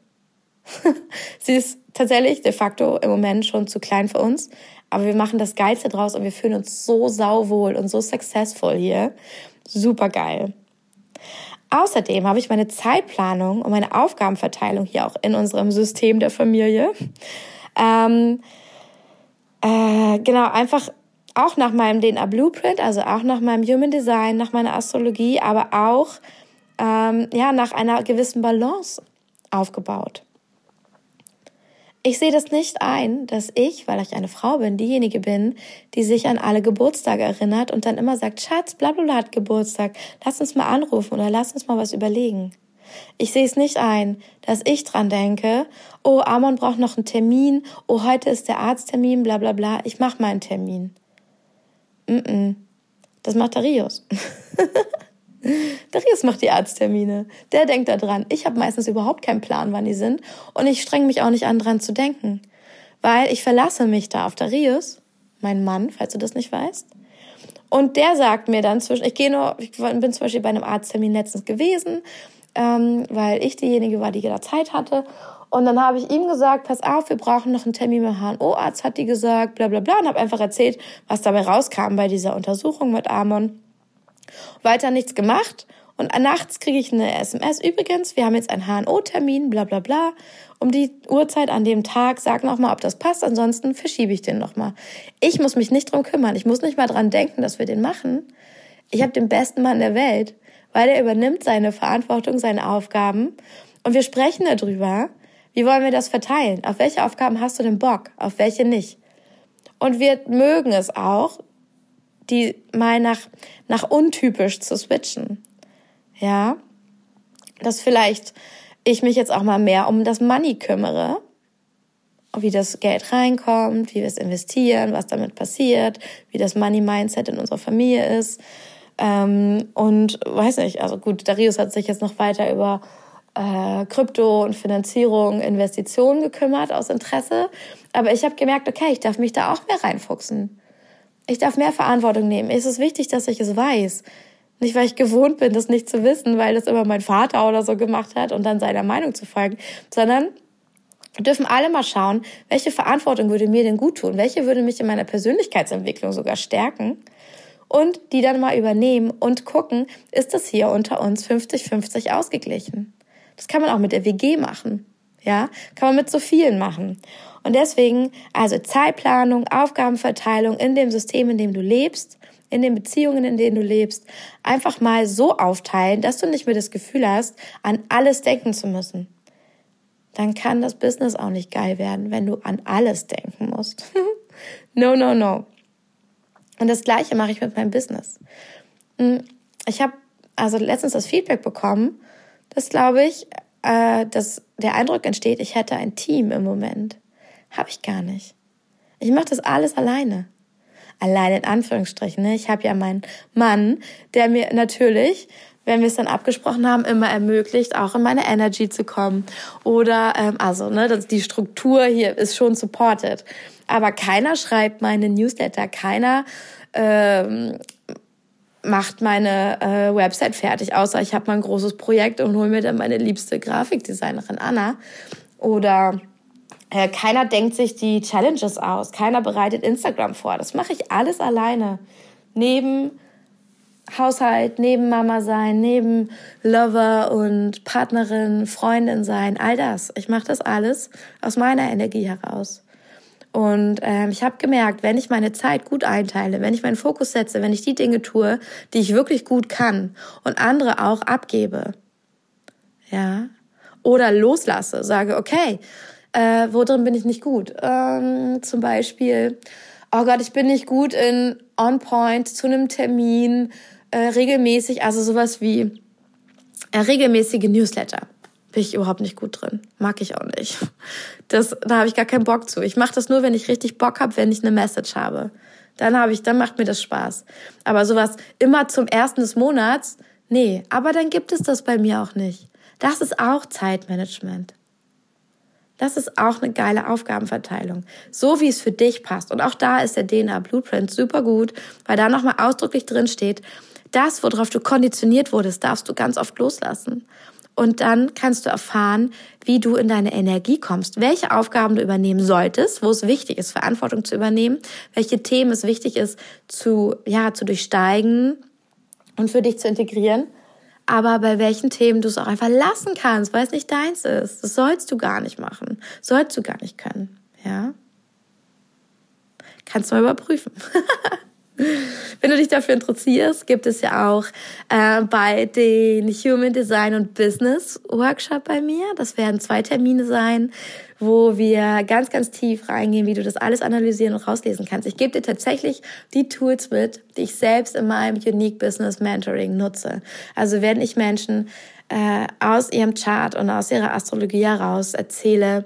Sie ist tatsächlich de facto im Moment schon zu klein für uns, aber wir machen das Geilste draus und wir fühlen uns so sauwohl und so successful hier. Super geil. Außerdem habe ich meine Zeitplanung und meine Aufgabenverteilung hier auch in unserem System der Familie. Ähm, äh, genau, einfach auch nach meinem DNA Blueprint, also auch nach meinem Human Design, nach meiner Astrologie, aber auch ähm, ja nach einer gewissen Balance aufgebaut. Ich sehe das nicht ein, dass ich, weil ich eine Frau bin, diejenige bin, die sich an alle Geburtstage erinnert und dann immer sagt, Schatz, blablabla hat Geburtstag, lass uns mal anrufen oder lass uns mal was überlegen. Ich sehe es nicht ein, dass ich dran denke, oh, Amon braucht noch einen Termin, oh, heute ist der Arzttermin, bla bla bla, ich mach mal einen Termin. Mm -mm. Das macht Darius. Darius macht die Arzttermine. Der denkt da dran. Ich habe meistens überhaupt keinen Plan, wann die sind. Und ich streng mich auch nicht an, dran zu denken. Weil ich verlasse mich da auf Darius, mein Mann, falls du das nicht weißt. Und der sagt mir dann zwischen, ich gehe nur, ich bin zum Beispiel bei einem Arzttermin letztens gewesen, ähm, weil ich diejenige war, die da Zeit hatte. Und dann habe ich ihm gesagt, pass auf, wir brauchen noch einen Termin beim HNO-Arzt, hat die gesagt, bla bla bla, und habe einfach erzählt, was dabei rauskam bei dieser Untersuchung mit Amon. Weiter nichts gemacht. Und nachts kriege ich eine SMS. Übrigens, wir haben jetzt einen HNO-Termin, bla bla bla. Um die Uhrzeit an dem Tag, sag nochmal, ob das passt. Ansonsten verschiebe ich den nochmal. Ich muss mich nicht drum kümmern. Ich muss nicht mal dran denken, dass wir den machen. Ich habe den besten Mann der Welt, weil er übernimmt seine Verantwortung, seine Aufgaben. Und wir sprechen darüber, wie wollen wir das verteilen? Auf welche Aufgaben hast du denn Bock? Auf welche nicht? Und wir mögen es auch, die mal nach, nach untypisch zu switchen. Ja, dass vielleicht ich mich jetzt auch mal mehr um das Money kümmere, wie das Geld reinkommt, wie wir es investieren, was damit passiert, wie das Money Mindset in unserer Familie ist. Ähm, und weiß nicht, also gut, Darius hat sich jetzt noch weiter über äh, Krypto und Finanzierung, Investitionen gekümmert aus Interesse. Aber ich habe gemerkt, okay, ich darf mich da auch mehr reinfuchsen. Ich darf mehr Verantwortung nehmen. Es ist wichtig, dass ich es weiß. Nicht, weil ich gewohnt bin, das nicht zu wissen, weil das immer mein Vater oder so gemacht hat und dann seiner Meinung zu folgen, sondern dürfen alle mal schauen, welche Verantwortung würde mir denn gut tun, welche würde mich in meiner Persönlichkeitsentwicklung sogar stärken und die dann mal übernehmen und gucken, ist das hier unter uns 50-50 ausgeglichen. Das kann man auch mit der WG machen. Ja, kann man mit so vielen machen. Und deswegen, also Zeitplanung, Aufgabenverteilung in dem System, in dem du lebst, in den Beziehungen, in denen du lebst, einfach mal so aufteilen, dass du nicht mehr das Gefühl hast, an alles denken zu müssen. Dann kann das Business auch nicht geil werden, wenn du an alles denken musst. no, no, no. Und das Gleiche mache ich mit meinem Business. Hm, ich habe also letztens das Feedback bekommen, dass, glaube ich, äh, dass der Eindruck entsteht, ich hätte ein Team im Moment. Habe ich gar nicht. Ich mache das alles alleine. Alleine in Anführungsstrichen. Ne? Ich habe ja meinen Mann, der mir natürlich, wenn wir es dann abgesprochen haben, immer ermöglicht, auch in meine Energy zu kommen. Oder, ähm, also, ne, das, die Struktur hier ist schon supported. Aber keiner schreibt meine Newsletter, keiner ähm, macht meine äh, Website fertig, außer ich habe mal ein großes Projekt und hole mir dann meine liebste Grafikdesignerin Anna. Oder äh, keiner denkt sich die Challenges aus, keiner bereitet Instagram vor. Das mache ich alles alleine. Neben Haushalt, neben Mama sein, neben Lover und Partnerin, Freundin sein, all das. Ich mache das alles aus meiner Energie heraus. Und ähm, ich habe gemerkt, wenn ich meine Zeit gut einteile, wenn ich meinen Fokus setze, wenn ich die Dinge tue, die ich wirklich gut kann und andere auch abgebe, ja, oder loslasse, sage, okay, äh, wo drin bin ich nicht gut? Ähm, zum Beispiel, oh Gott, ich bin nicht gut in On Point zu einem Termin äh, regelmäßig, also sowas wie äh, regelmäßige Newsletter. Bin ich überhaupt nicht gut drin. Mag ich auch nicht. Das, da habe ich gar keinen Bock zu. Ich mache das nur, wenn ich richtig Bock habe, wenn ich eine Message habe. Dann habe ich, dann macht mir das Spaß. Aber sowas immer zum ersten des Monats, nee. Aber dann gibt es das bei mir auch nicht. Das ist auch Zeitmanagement. Das ist auch eine geile Aufgabenverteilung. So wie es für dich passt. Und auch da ist der DNA Blueprint super gut, weil da nochmal ausdrücklich drin steht, das, worauf du konditioniert wurdest, darfst du ganz oft loslassen. Und dann kannst du erfahren, wie du in deine Energie kommst, welche Aufgaben du übernehmen solltest, wo es wichtig ist, Verantwortung zu übernehmen, welche Themen es wichtig ist, zu, ja, zu durchsteigen und für dich zu integrieren aber bei welchen Themen du es auch einfach lassen kannst, weil es nicht deins ist. Das sollst du gar nicht machen. Sollst du gar nicht können. Ja? Kannst du mal überprüfen. Wenn du dich dafür interessierst, gibt es ja auch äh, bei den Human Design und Business Workshop bei mir. Das werden zwei Termine sein, wo wir ganz, ganz tief reingehen, wie du das alles analysieren und rauslesen kannst. Ich gebe dir tatsächlich die Tools mit, die ich selbst in meinem Unique Business Mentoring nutze. Also wenn ich Menschen äh, aus ihrem Chart und aus ihrer Astrologie heraus erzähle,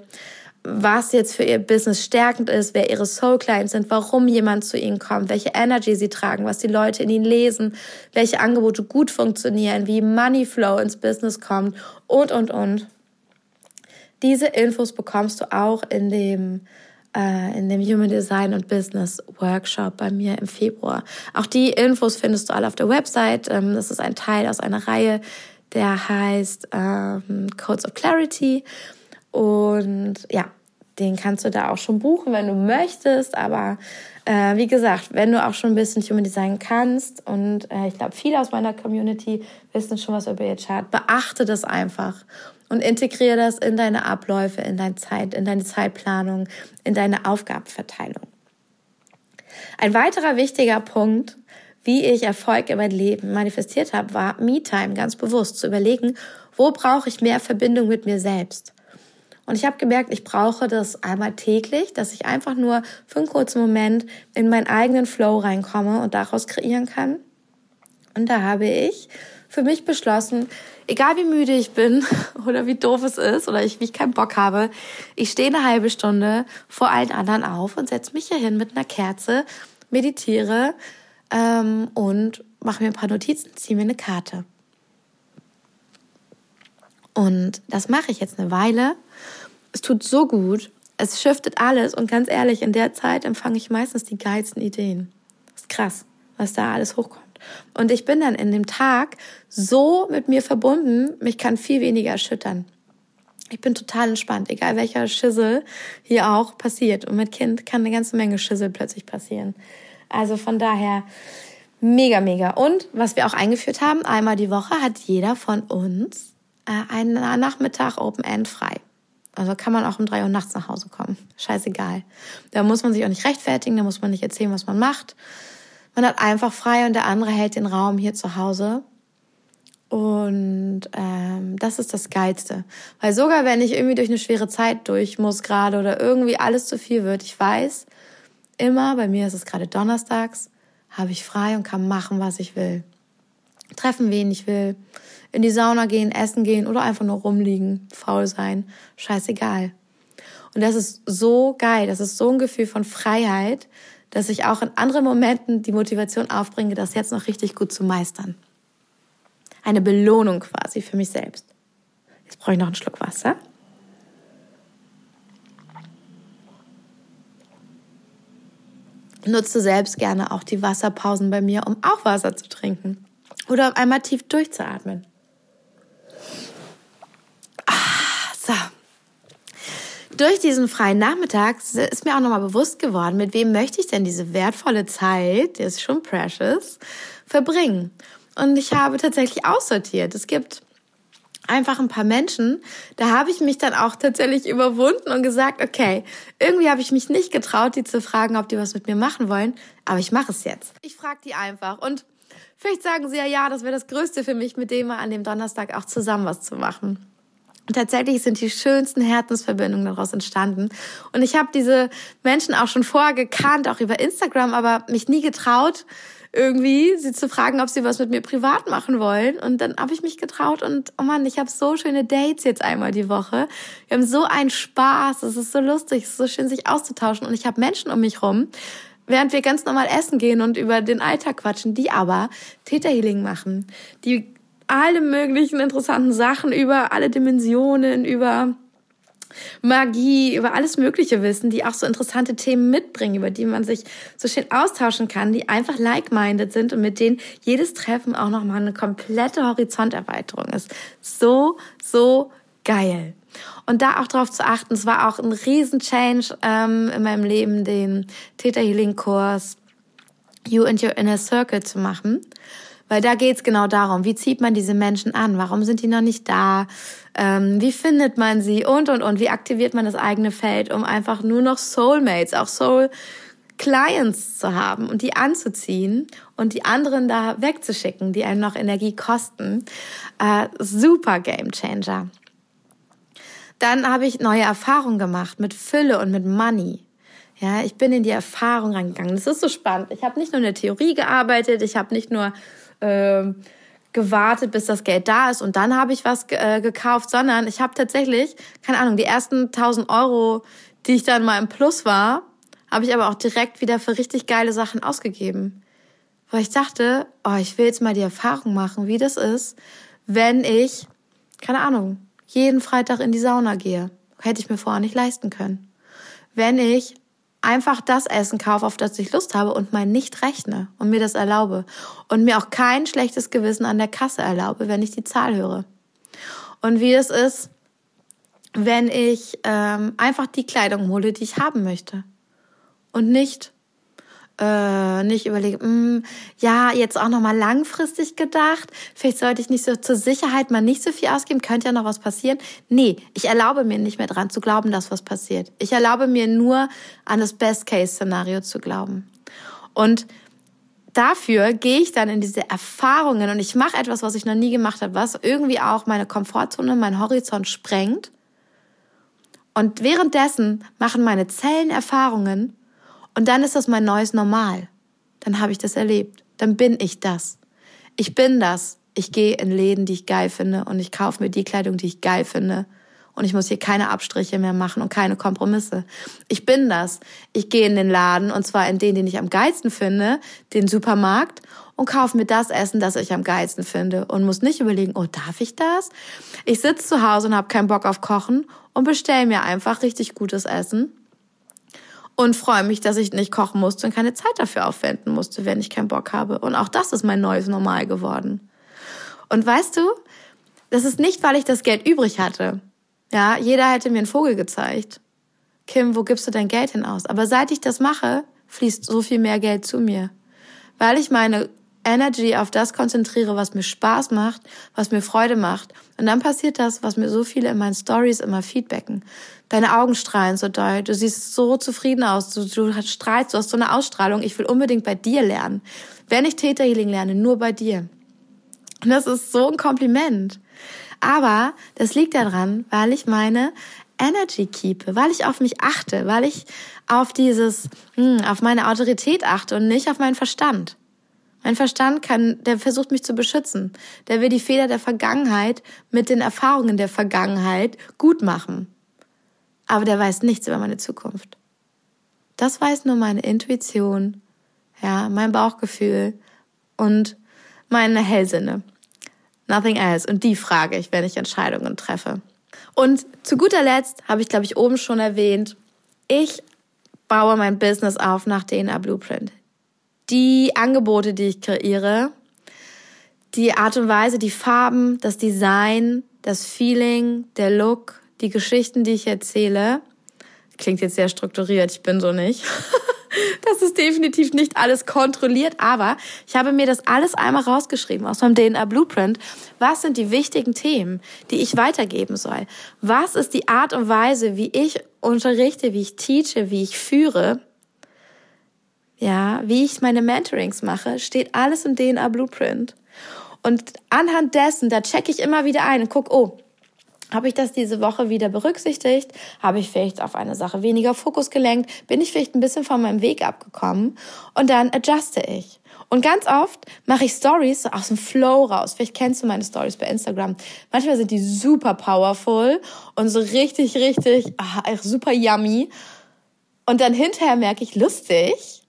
was jetzt für ihr Business stärkend ist, wer ihre Soul Clients sind, warum jemand zu ihnen kommt, welche Energy sie tragen, was die Leute in ihnen lesen, welche Angebote gut funktionieren, wie Money Flow ins Business kommt und, und, und. Diese Infos bekommst du auch in dem äh, in dem Human Design und Business Workshop bei mir im Februar. Auch die Infos findest du alle auf der Website. Ähm, das ist ein Teil aus einer Reihe, der heißt ähm, Codes of Clarity. Und ja, den kannst du da auch schon buchen, wenn du möchtest. Aber äh, wie gesagt, wenn du auch schon ein bisschen Human Design kannst und äh, ich glaube, viele aus meiner Community wissen schon was über ihr Chart, beachte das einfach und integriere das in deine Abläufe, in deine Zeit, in deine Zeitplanung, in deine Aufgabenverteilung. Ein weiterer wichtiger Punkt, wie ich Erfolg in mein Leben manifestiert habe, war Me-Time ganz bewusst zu überlegen, wo brauche ich mehr Verbindung mit mir selbst. Und ich habe gemerkt, ich brauche das einmal täglich, dass ich einfach nur für einen kurzen Moment in meinen eigenen Flow reinkomme und daraus kreieren kann. Und da habe ich für mich beschlossen, egal wie müde ich bin oder wie doof es ist oder ich, wie ich keinen Bock habe, ich stehe eine halbe Stunde vor allen anderen auf und setze mich hier hin mit einer Kerze, meditiere ähm, und mache mir ein paar Notizen, ziehe mir eine Karte. Und das mache ich jetzt eine Weile. Es tut so gut. Es shiftet alles. Und ganz ehrlich, in der Zeit empfange ich meistens die geilsten Ideen. Ist krass, was da alles hochkommt. Und ich bin dann in dem Tag so mit mir verbunden, mich kann viel weniger erschüttern. Ich bin total entspannt, egal welcher Schissel hier auch passiert. Und mit Kind kann eine ganze Menge Schissel plötzlich passieren. Also von daher mega, mega. Und was wir auch eingeführt haben, einmal die Woche hat jeder von uns einen Nachmittag Open End frei. Also kann man auch um drei Uhr nachts nach Hause kommen. Scheißegal. Da muss man sich auch nicht rechtfertigen, da muss man nicht erzählen, was man macht. Man hat einfach frei und der andere hält den Raum hier zu Hause. Und ähm, das ist das Geilste. Weil sogar wenn ich irgendwie durch eine schwere Zeit durch muss gerade oder irgendwie alles zu viel wird, ich weiß, immer, bei mir ist es gerade donnerstags, habe ich frei und kann machen, was ich will. Treffen, wen ich will in die Sauna gehen, essen gehen oder einfach nur rumliegen, faul sein, scheißegal. Und das ist so geil, das ist so ein Gefühl von Freiheit, dass ich auch in anderen Momenten die Motivation aufbringe, das jetzt noch richtig gut zu meistern. Eine Belohnung quasi für mich selbst. Jetzt brauche ich noch einen Schluck Wasser. Nutze selbst gerne auch die Wasserpausen bei mir, um auch Wasser zu trinken oder einmal tief durchzuatmen. So. Durch diesen freien Nachmittag ist mir auch nochmal bewusst geworden, mit wem möchte ich denn diese wertvolle Zeit, die ist schon precious, verbringen. Und ich habe tatsächlich aussortiert. Es gibt einfach ein paar Menschen, da habe ich mich dann auch tatsächlich überwunden und gesagt, okay, irgendwie habe ich mich nicht getraut, die zu fragen, ob die was mit mir machen wollen, aber ich mache es jetzt. Ich frage die einfach und vielleicht sagen sie ja, ja, das wäre das Größte für mich, mit dem an dem Donnerstag auch zusammen was zu machen. Und tatsächlich sind die schönsten Herzensverbindungen daraus entstanden. Und ich habe diese Menschen auch schon vorher gekannt, auch über Instagram, aber mich nie getraut, irgendwie sie zu fragen, ob sie was mit mir privat machen wollen. Und dann habe ich mich getraut und oh Mann, ich habe so schöne Dates jetzt einmal die Woche. Wir haben so einen Spaß, es ist so lustig, es ist so schön, sich auszutauschen. Und ich habe Menschen um mich rum, während wir ganz normal essen gehen und über den Alltag quatschen, die aber Täterhealing machen, die alle möglichen interessanten Sachen über alle Dimensionen, über Magie, über alles Mögliche wissen, die auch so interessante Themen mitbringen, über die man sich so schön austauschen kann, die einfach like-minded sind und mit denen jedes Treffen auch nochmal eine komplette Horizonterweiterung ist. So, so geil. Und da auch darauf zu achten, es war auch ein Riesen-Change ähm, in meinem Leben, den Theta Healing Kurs You and Your Inner Circle zu machen. Weil da geht's genau darum, wie zieht man diese Menschen an? Warum sind die noch nicht da? Ähm, wie findet man sie? Und, und, und. Wie aktiviert man das eigene Feld, um einfach nur noch Soulmates, auch Soul Clients zu haben und die anzuziehen und die anderen da wegzuschicken, die einem noch Energie kosten. Äh, super Game Changer. Dann habe ich neue Erfahrungen gemacht mit Fülle und mit Money. Ja, ich bin in die Erfahrung reingegangen. Das ist so spannend. Ich habe nicht nur in der Theorie gearbeitet, ich habe nicht nur äh, gewartet, bis das Geld da ist und dann habe ich was äh, gekauft, sondern ich habe tatsächlich, keine Ahnung, die ersten 1000 Euro, die ich dann mal im Plus war, habe ich aber auch direkt wieder für richtig geile Sachen ausgegeben. Weil ich dachte, oh, ich will jetzt mal die Erfahrung machen, wie das ist, wenn ich, keine Ahnung, jeden Freitag in die Sauna gehe. Hätte ich mir vorher nicht leisten können. Wenn ich einfach das Essen kaufe, auf das ich Lust habe und mal nicht rechne und mir das erlaube und mir auch kein schlechtes Gewissen an der Kasse erlaube, wenn ich die Zahl höre. Und wie es ist, wenn ich ähm, einfach die Kleidung hole, die ich haben möchte und nicht äh, nicht überlege, mh, mm, ja, jetzt auch nochmal langfristig gedacht, vielleicht sollte ich nicht so zur Sicherheit mal nicht so viel ausgeben, könnte ja noch was passieren. Nee, ich erlaube mir nicht mehr dran zu glauben, dass was passiert. Ich erlaube mir nur an das Best-Case-Szenario zu glauben. Und dafür gehe ich dann in diese Erfahrungen und ich mache etwas, was ich noch nie gemacht habe, was irgendwie auch meine Komfortzone, mein Horizont sprengt. Und währenddessen machen meine Zellen Erfahrungen, und dann ist das mein neues Normal. Dann habe ich das erlebt. Dann bin ich das. Ich bin das. Ich gehe in Läden, die ich geil finde und ich kaufe mir die Kleidung, die ich geil finde. Und ich muss hier keine Abstriche mehr machen und keine Kompromisse. Ich bin das. Ich gehe in den Laden und zwar in den, den ich am geilsten finde, den Supermarkt und kaufe mir das Essen, das ich am geilsten finde und muss nicht überlegen, oh, darf ich das? Ich sitze zu Hause und habe keinen Bock auf Kochen und bestell mir einfach richtig gutes Essen und freue mich, dass ich nicht kochen musste und keine Zeit dafür aufwenden musste, wenn ich keinen Bock habe. Und auch das ist mein neues Normal geworden. Und weißt du, das ist nicht, weil ich das Geld übrig hatte. Ja, jeder hätte mir einen Vogel gezeigt. Kim, wo gibst du dein Geld hin aus? Aber seit ich das mache, fließt so viel mehr Geld zu mir. Weil ich meine Energy auf das konzentriere, was mir Spaß macht, was mir Freude macht. Und dann passiert das, was mir so viele in meinen Stories immer feedbacken. Deine Augen strahlen so doll, du siehst so zufrieden aus, du, du strahlst, du hast so eine Ausstrahlung. Ich will unbedingt bei dir lernen. Wenn ich Theta Healing lerne, nur bei dir. Und das ist so ein Kompliment. Aber das liegt daran, weil ich meine Energy keepe, weil ich auf mich achte, weil ich auf dieses, hm, auf meine Autorität achte und nicht auf meinen Verstand. Mein Verstand kann, der versucht mich zu beschützen. Der will die Fehler der Vergangenheit mit den Erfahrungen der Vergangenheit gut machen. Aber der weiß nichts über meine Zukunft. Das weiß nur meine Intuition, ja, mein Bauchgefühl und meine Hellsinne. Nothing else. Und die frage ich, wenn ich Entscheidungen treffe. Und zu guter Letzt habe ich, glaube ich, oben schon erwähnt, ich baue mein Business auf nach DNA Blueprint die Angebote, die ich kreiere, die Art und Weise, die Farben, das Design, das Feeling, der Look, die Geschichten, die ich erzähle, klingt jetzt sehr strukturiert, ich bin so nicht. Das ist definitiv nicht alles kontrolliert, aber ich habe mir das alles einmal rausgeschrieben aus meinem DNA Blueprint. Was sind die wichtigen Themen, die ich weitergeben soll? Was ist die Art und Weise, wie ich unterrichte, wie ich teache, wie ich führe? ja, wie ich meine Mentorings mache, steht alles im DNA Blueprint. Und anhand dessen, da checke ich immer wieder ein und guck, oh, Habe ich das diese Woche wieder berücksichtigt? Habe ich vielleicht auf eine Sache weniger Fokus gelenkt? Bin ich vielleicht ein bisschen von meinem Weg abgekommen? Und dann adjuste ich. Und ganz oft mache ich Stories aus dem Flow raus. Vielleicht kennst du meine Stories bei Instagram. Manchmal sind die super powerful und so richtig, richtig ach, super yummy. Und dann hinterher merke ich, lustig.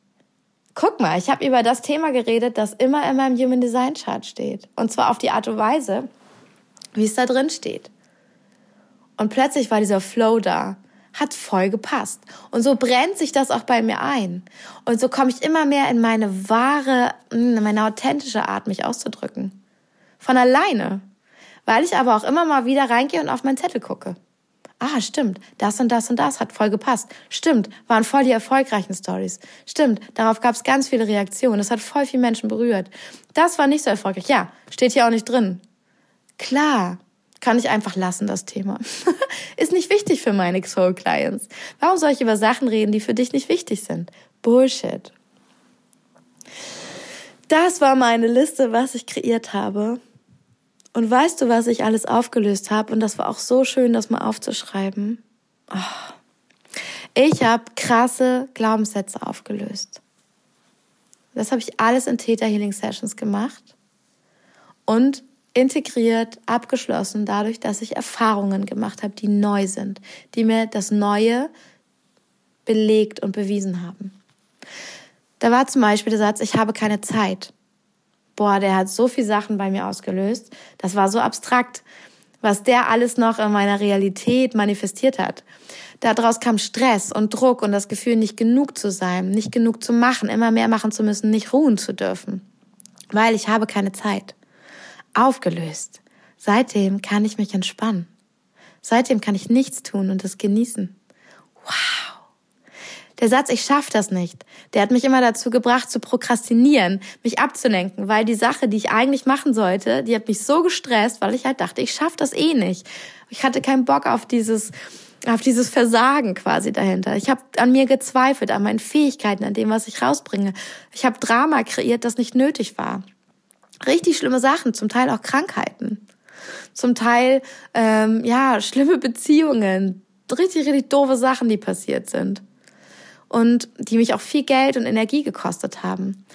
Guck mal, ich habe über das Thema geredet, das immer in meinem Human Design Chart steht. Und zwar auf die Art und Weise, wie es da drin steht. Und plötzlich war dieser Flow da. Hat voll gepasst. Und so brennt sich das auch bei mir ein. Und so komme ich immer mehr in meine wahre, in meine authentische Art, mich auszudrücken. Von alleine. Weil ich aber auch immer mal wieder reingehe und auf meinen Zettel gucke. Ah, stimmt, das und das und das hat voll gepasst. Stimmt, waren voll die erfolgreichen Stories. Stimmt, darauf gab es ganz viele Reaktionen. Das hat voll viele Menschen berührt. Das war nicht so erfolgreich. Ja, steht hier auch nicht drin. Klar, kann ich einfach lassen, das Thema. Ist nicht wichtig für meine Soul Clients. Warum soll ich über Sachen reden, die für dich nicht wichtig sind? Bullshit. Das war meine Liste, was ich kreiert habe. Und weißt du, was ich alles aufgelöst habe? Und das war auch so schön, das mal aufzuschreiben. Oh. Ich habe krasse Glaubenssätze aufgelöst. Das habe ich alles in Theta Healing Sessions gemacht. Und integriert, abgeschlossen dadurch, dass ich Erfahrungen gemacht habe, die neu sind, die mir das Neue belegt und bewiesen haben. Da war zum Beispiel der Satz, ich habe keine Zeit. Boah, der hat so viele Sachen bei mir ausgelöst. Das war so abstrakt, was der alles noch in meiner Realität manifestiert hat. Daraus kam Stress und Druck und das Gefühl, nicht genug zu sein, nicht genug zu machen, immer mehr machen zu müssen, nicht ruhen zu dürfen. Weil ich habe keine Zeit aufgelöst. Seitdem kann ich mich entspannen. Seitdem kann ich nichts tun und es genießen. Wow. Der Satz, ich schaffe das nicht, der hat mich immer dazu gebracht, zu prokrastinieren, mich abzulenken, weil die Sache, die ich eigentlich machen sollte, die hat mich so gestresst, weil ich halt dachte, ich schaffe das eh nicht. Ich hatte keinen Bock auf dieses, auf dieses Versagen quasi dahinter. Ich habe an mir gezweifelt, an meinen Fähigkeiten, an dem, was ich rausbringe. Ich habe Drama kreiert, das nicht nötig war richtig schlimme Sachen, zum Teil auch Krankheiten, zum Teil ähm, ja schlimme Beziehungen, richtig richtig doofe Sachen, die passiert sind und die mich auch viel Geld und Energie gekostet haben.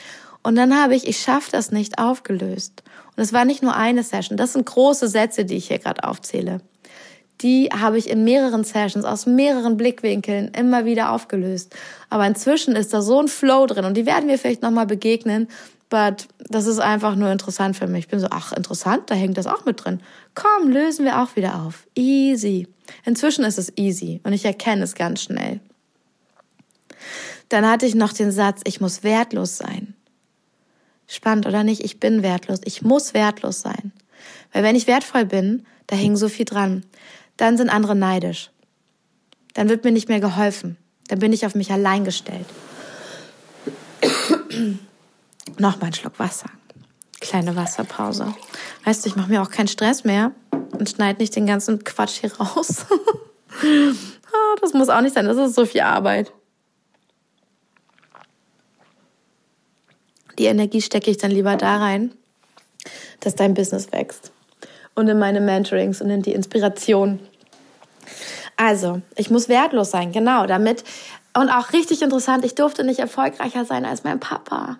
Und dann habe ich, ich schaffe das nicht, aufgelöst. Und es war nicht nur eine Session. Das sind große Sätze, die ich hier gerade aufzähle. Die habe ich in mehreren Sessions aus mehreren Blickwinkeln immer wieder aufgelöst. Aber inzwischen ist da so ein Flow drin und die werden wir vielleicht nochmal begegnen, But das ist einfach nur interessant für mich. Ich bin so, ach, interessant, da hängt das auch mit drin. Komm, lösen wir auch wieder auf. Easy. Inzwischen ist es easy und ich erkenne es ganz schnell. Dann hatte ich noch den Satz, ich muss wertlos sein. Spannend oder nicht? Ich bin wertlos. Ich muss wertlos sein. Weil wenn ich wertvoll bin, da hängt so viel dran. Dann sind andere neidisch. Dann wird mir nicht mehr geholfen. Dann bin ich auf mich allein gestellt. Noch mal einen Schluck Wasser. Kleine Wasserpause. Weißt du, ich mache mir auch keinen Stress mehr und schneide nicht den ganzen Quatsch hier raus. Ah, das muss auch nicht sein, das ist so viel Arbeit. Die Energie stecke ich dann lieber da rein, dass dein Business wächst. Und in meine Mentorings und in die Inspiration. Also, ich muss wertlos sein, genau, damit. Und auch richtig interessant, ich durfte nicht erfolgreicher sein als mein Papa.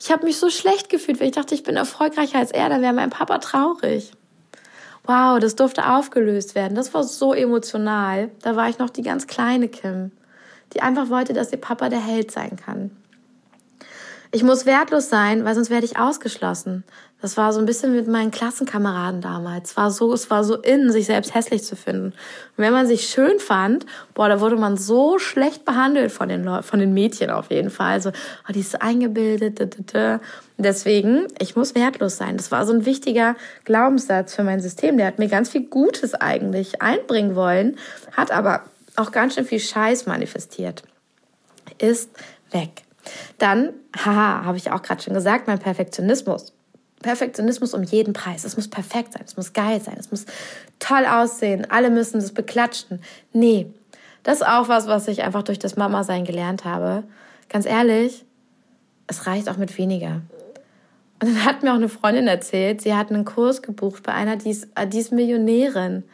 Ich habe mich so schlecht gefühlt, weil ich dachte, ich bin erfolgreicher als er, da wäre mein Papa traurig. Wow, das durfte aufgelöst werden. Das war so emotional. Da war ich noch die ganz kleine Kim, die einfach wollte, dass ihr Papa der Held sein kann. Ich muss wertlos sein, weil sonst werde ich ausgeschlossen. Das war so ein bisschen mit meinen Klassenkameraden damals. Es war so, es war so in, sich selbst hässlich zu finden. Und wenn man sich schön fand, boah, da wurde man so schlecht behandelt von den Leuten, von den Mädchen auf jeden Fall. Also, oh, die ist eingebildet. Deswegen, ich muss wertlos sein. Das war so ein wichtiger Glaubenssatz für mein System. Der hat mir ganz viel Gutes eigentlich einbringen wollen, hat aber auch ganz schön viel Scheiß manifestiert. Ist weg. Dann, haha, habe ich auch gerade schon gesagt, mein Perfektionismus. Perfektionismus um jeden Preis. Es muss perfekt sein, es muss geil sein, es muss toll aussehen, alle müssen das beklatschen. Nee, das ist auch was, was ich einfach durch das Mama-Sein gelernt habe. Ganz ehrlich, es reicht auch mit weniger. Und dann hat mir auch eine Freundin erzählt, sie hat einen Kurs gebucht bei einer, die ist, die ist Millionärin.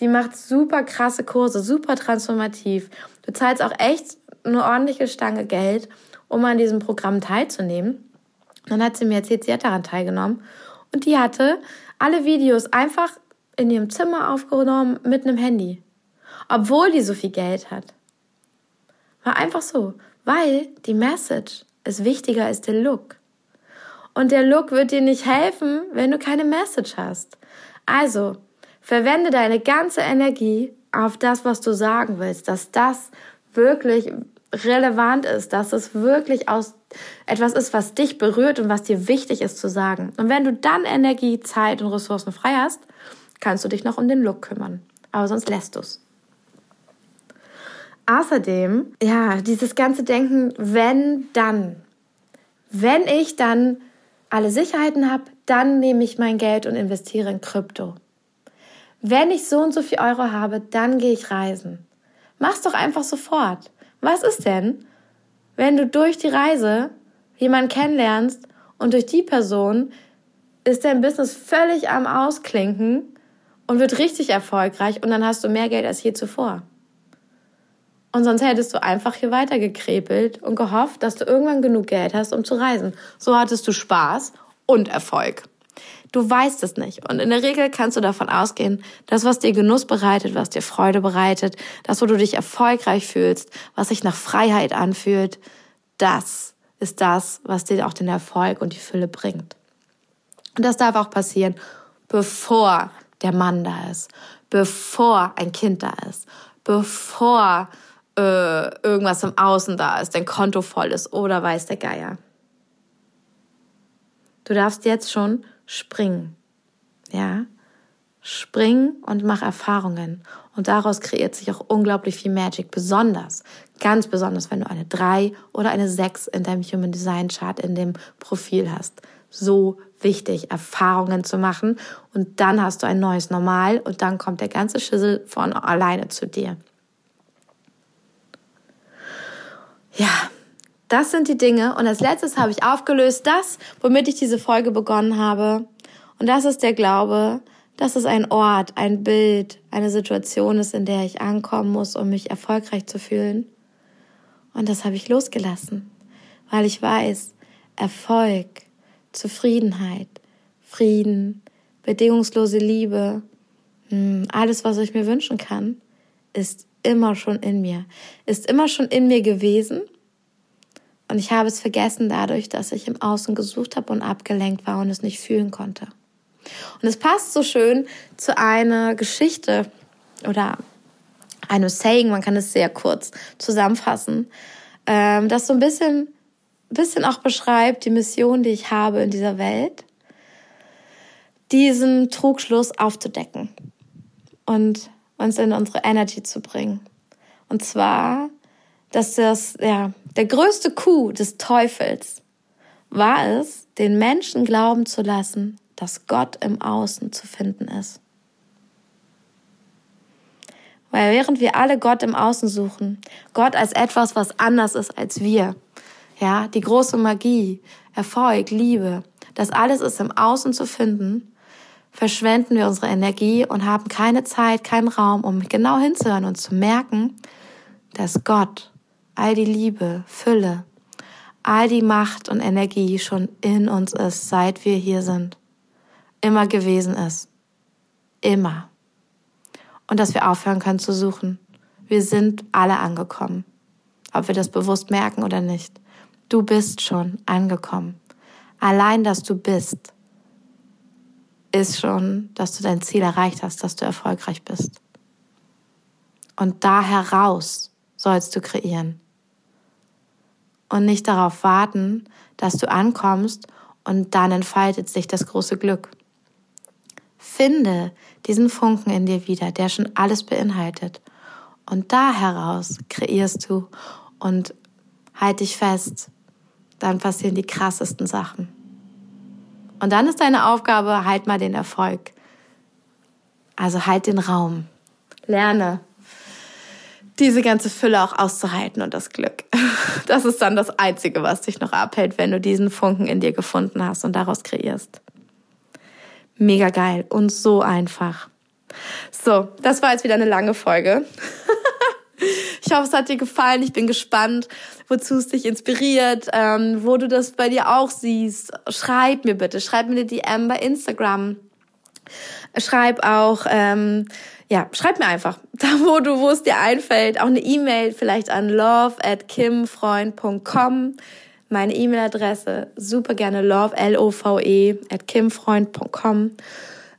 Die macht super krasse Kurse, super transformativ. Du zahlst auch echt eine ordentliche Stange Geld, um an diesem Programm teilzunehmen. Dann hat sie mir erzählt, sie hat daran teilgenommen. Und die hatte alle Videos einfach in ihrem Zimmer aufgenommen mit einem Handy. Obwohl die so viel Geld hat. War einfach so. Weil die Message ist wichtiger als der Look. Und der Look wird dir nicht helfen, wenn du keine Message hast. Also, verwende deine ganze Energie auf das, was du sagen willst, dass das wirklich relevant ist, dass es wirklich aus etwas ist, was dich berührt und was dir wichtig ist zu sagen. Und wenn du dann Energie, Zeit und Ressourcen frei hast, kannst du dich noch um den Look kümmern. Aber sonst lässt du es. Außerdem, ja, dieses ganze Denken, wenn, dann. Wenn ich dann alle Sicherheiten habe, dann nehme ich mein Geld und investiere in Krypto. Wenn ich so und so viel Euro habe, dann gehe ich reisen. Mach's doch einfach sofort. Was ist denn, wenn du durch die Reise jemanden kennenlernst und durch die Person ist dein Business völlig am Ausklinken und wird richtig erfolgreich und dann hast du mehr Geld als je zuvor. Und sonst hättest du einfach hier weitergekrepelt und gehofft, dass du irgendwann genug Geld hast, um zu reisen. So hattest du Spaß und Erfolg. Du weißt es nicht. Und in der Regel kannst du davon ausgehen, dass was dir Genuss bereitet, was dir Freude bereitet, das, wo du dich erfolgreich fühlst, was sich nach Freiheit anfühlt, das ist das, was dir auch den Erfolg und die Fülle bringt. Und das darf auch passieren, bevor der Mann da ist, bevor ein Kind da ist, bevor äh, irgendwas im Außen da ist, dein Konto voll ist oder weiß der Geier. Du darfst jetzt schon springen. Ja? Spring und mach Erfahrungen. Und daraus kreiert sich auch unglaublich viel Magic. Besonders, ganz besonders, wenn du eine 3 oder eine 6 in deinem Human Design Chart in dem Profil hast. So wichtig, Erfahrungen zu machen. Und dann hast du ein neues Normal und dann kommt der ganze Schüssel von alleine zu dir. Ja, das sind die Dinge. Und als letztes habe ich aufgelöst das, womit ich diese Folge begonnen habe. Und das ist der Glaube, dass es ein Ort, ein Bild, eine Situation ist, in der ich ankommen muss, um mich erfolgreich zu fühlen. Und das habe ich losgelassen, weil ich weiß, Erfolg, Zufriedenheit, Frieden, bedingungslose Liebe, hm, alles, was ich mir wünschen kann, ist immer schon in mir, ist immer schon in mir gewesen und ich habe es vergessen dadurch, dass ich im Außen gesucht habe und abgelenkt war und es nicht fühlen konnte. Und es passt so schön zu einer Geschichte oder einem Saying, man kann es sehr kurz zusammenfassen, ähm, das so ein bisschen, bisschen auch beschreibt die Mission, die ich habe in dieser Welt, diesen Trugschluss aufzudecken und uns in unsere Energy zu bringen. Und zwar, dass das, ja, der größte Coup des Teufels war es, den Menschen glauben zu lassen, dass Gott im Außen zu finden ist. Weil während wir alle Gott im Außen suchen, Gott als etwas, was anders ist als wir, ja, die große Magie, Erfolg, Liebe, das alles ist im Außen zu finden, verschwenden wir unsere Energie und haben keine Zeit, keinen Raum, um genau hinzuhören und zu merken, dass Gott all die Liebe, Fülle, all die Macht und Energie schon in uns ist, seit wir hier sind, immer gewesen ist. Immer. Und dass wir aufhören können zu suchen. Wir sind alle angekommen. Ob wir das bewusst merken oder nicht. Du bist schon angekommen. Allein, dass du bist, ist schon, dass du dein Ziel erreicht hast, dass du erfolgreich bist. Und da heraus sollst du kreieren und nicht darauf warten, dass du ankommst und dann entfaltet sich das große Glück. Finde diesen Funken in dir wieder, der schon alles beinhaltet. Und da heraus kreierst du und halt dich fest. Dann passieren die krassesten Sachen. Und dann ist deine Aufgabe, halt mal den Erfolg. Also halt den Raum. Lerne diese ganze Fülle auch auszuhalten und das Glück. Das ist dann das Einzige, was dich noch abhält, wenn du diesen Funken in dir gefunden hast und daraus kreierst. Mega geil und so einfach. So, das war jetzt wieder eine lange Folge. Ich hoffe, es hat dir gefallen. Ich bin gespannt, wozu es dich inspiriert, ähm, wo du das bei dir auch siehst. Schreib mir bitte, schreib mir eine DM bei Instagram. Schreib auch, ähm, ja, schreib mir einfach, da wo du, wo es dir einfällt, auch eine E-Mail vielleicht an love at kimfreund.com. Meine E-Mail-Adresse, super gerne love, L-O-V-E, at kimfreund.com.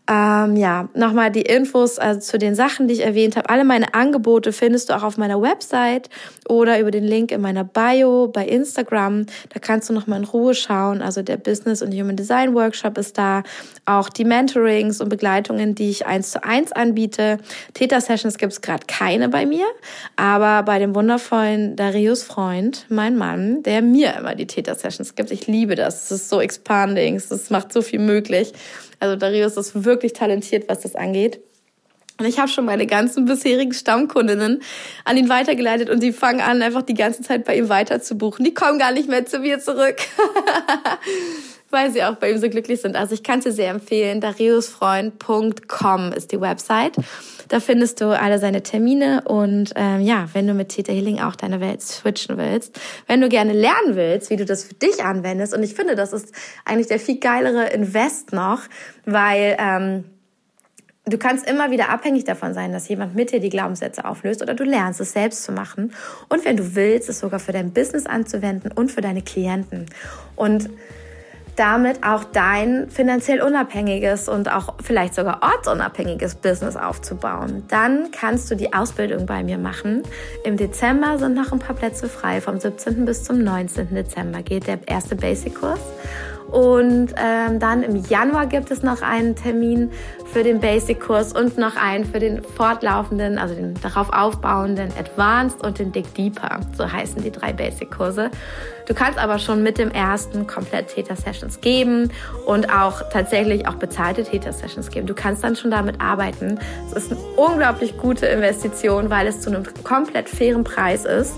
Ähm, ja, nochmal die Infos also zu den Sachen, die ich erwähnt habe. Alle meine Angebote findest du auch auf meiner Website oder über den Link in meiner Bio bei Instagram. Da kannst du nochmal in Ruhe schauen. Also der Business und Human Design Workshop ist da. Auch die Mentorings und Begleitungen, die ich eins zu eins anbiete. Theta Sessions gibt's gerade keine bei mir, aber bei dem wundervollen Darius Freund, mein Mann, der mir immer die Theta Sessions gibt. Ich liebe das. Es ist so expanding. Es macht so viel möglich. Also Darius ist wirklich talentiert, was das angeht. Und ich habe schon meine ganzen bisherigen Stammkundinnen an ihn weitergeleitet und sie fangen an, einfach die ganze Zeit bei ihm weiter zu buchen. Die kommen gar nicht mehr zu mir zurück, weil sie auch bei ihm so glücklich sind. Also ich kann dir sehr empfehlen. dariusfreund.com ist die Website. Da findest du alle seine Termine und ähm, ja, wenn du mit Theta Healing auch deine Welt switchen willst, wenn du gerne lernen willst, wie du das für dich anwendest und ich finde, das ist eigentlich der viel geilere Invest noch, weil ähm, du kannst immer wieder abhängig davon sein, dass jemand mit dir die Glaubenssätze auflöst oder du lernst es selbst zu machen und wenn du willst, es sogar für dein Business anzuwenden und für deine Klienten. Und damit auch dein finanziell unabhängiges und auch vielleicht sogar ortsunabhängiges Business aufzubauen. Dann kannst du die Ausbildung bei mir machen. Im Dezember sind noch ein paar Plätze frei. Vom 17. bis zum 19. Dezember geht der erste Basic-Kurs. Und ähm, dann im Januar gibt es noch einen Termin für den Basic-Kurs und noch einen für den fortlaufenden, also den darauf aufbauenden Advanced und den Dig Deeper. So heißen die drei Basic-Kurse. Du kannst aber schon mit dem ersten komplett Theta-Sessions geben und auch tatsächlich auch bezahlte Theta-Sessions geben. Du kannst dann schon damit arbeiten. Es ist eine unglaublich gute Investition, weil es zu einem komplett fairen Preis ist.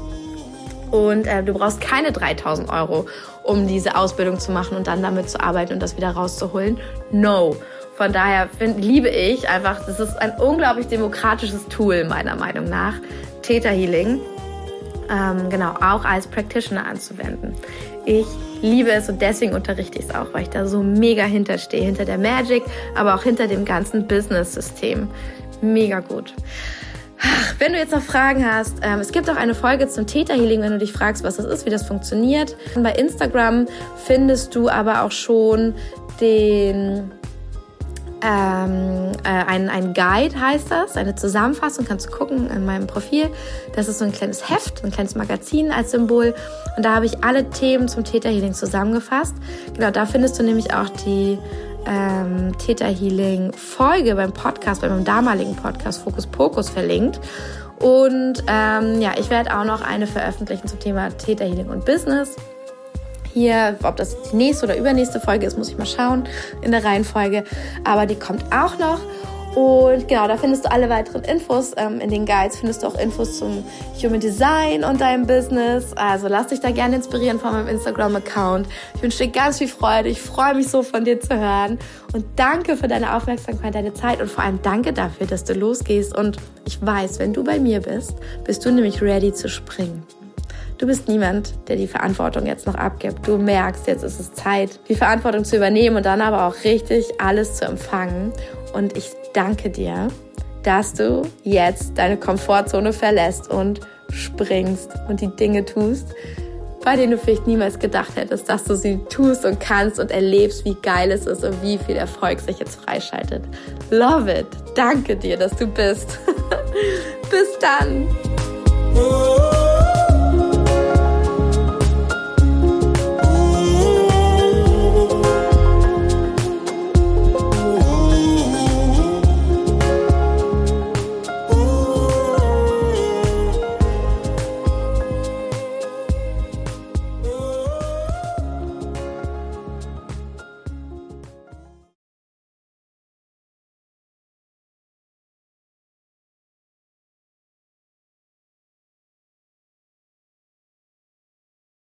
Und äh, du brauchst keine 3000 Euro, um diese Ausbildung zu machen und dann damit zu arbeiten und das wieder rauszuholen. No. Von daher find, liebe ich einfach, das ist ein unglaublich demokratisches Tool meiner Meinung nach, Theta Healing, ähm, genau, auch als Practitioner anzuwenden. Ich liebe es und deswegen unterrichte ich es auch, weil ich da so mega hinterstehe, hinter der Magic, aber auch hinter dem ganzen Business-System. Mega gut. Wenn du jetzt noch Fragen hast, ähm, es gibt auch eine Folge zum Theta Healing, wenn du dich fragst, was das ist, wie das funktioniert. Bei Instagram findest du aber auch schon den ähm, äh, ein, ein Guide heißt das, eine Zusammenfassung, kannst du gucken in meinem Profil. Das ist so ein kleines Heft, ein kleines Magazin als Symbol. Und da habe ich alle Themen zum Theta Healing zusammengefasst. Genau, da findest du nämlich auch die ähm, Theta Healing Folge beim Podcast, bei meinem damaligen Podcast Fokus Pokus verlinkt. Und ähm, ja, ich werde auch noch eine veröffentlichen zum Thema Theta Healing und Business. Hier, ob das die nächste oder übernächste Folge ist, muss ich mal schauen in der Reihenfolge. Aber die kommt auch noch. Und genau, da findest du alle weiteren Infos. Ähm, in den Guides findest du auch Infos zum Human Design und deinem Business. Also lass dich da gerne inspirieren von meinem Instagram-Account. Ich wünsche dir ganz viel Freude. Ich freue mich so von dir zu hören. Und danke für deine Aufmerksamkeit, deine Zeit und vor allem danke dafür, dass du losgehst. Und ich weiß, wenn du bei mir bist, bist du nämlich ready zu springen. Du bist niemand, der die Verantwortung jetzt noch abgibt. Du merkst, jetzt ist es Zeit, die Verantwortung zu übernehmen und dann aber auch richtig alles zu empfangen. Und ich danke dir, dass du jetzt deine Komfortzone verlässt und springst und die Dinge tust, bei denen du vielleicht niemals gedacht hättest, dass du sie tust und kannst und erlebst, wie geil es ist und wie viel Erfolg sich jetzt freischaltet. Love it. Danke dir, dass du bist. Bis dann.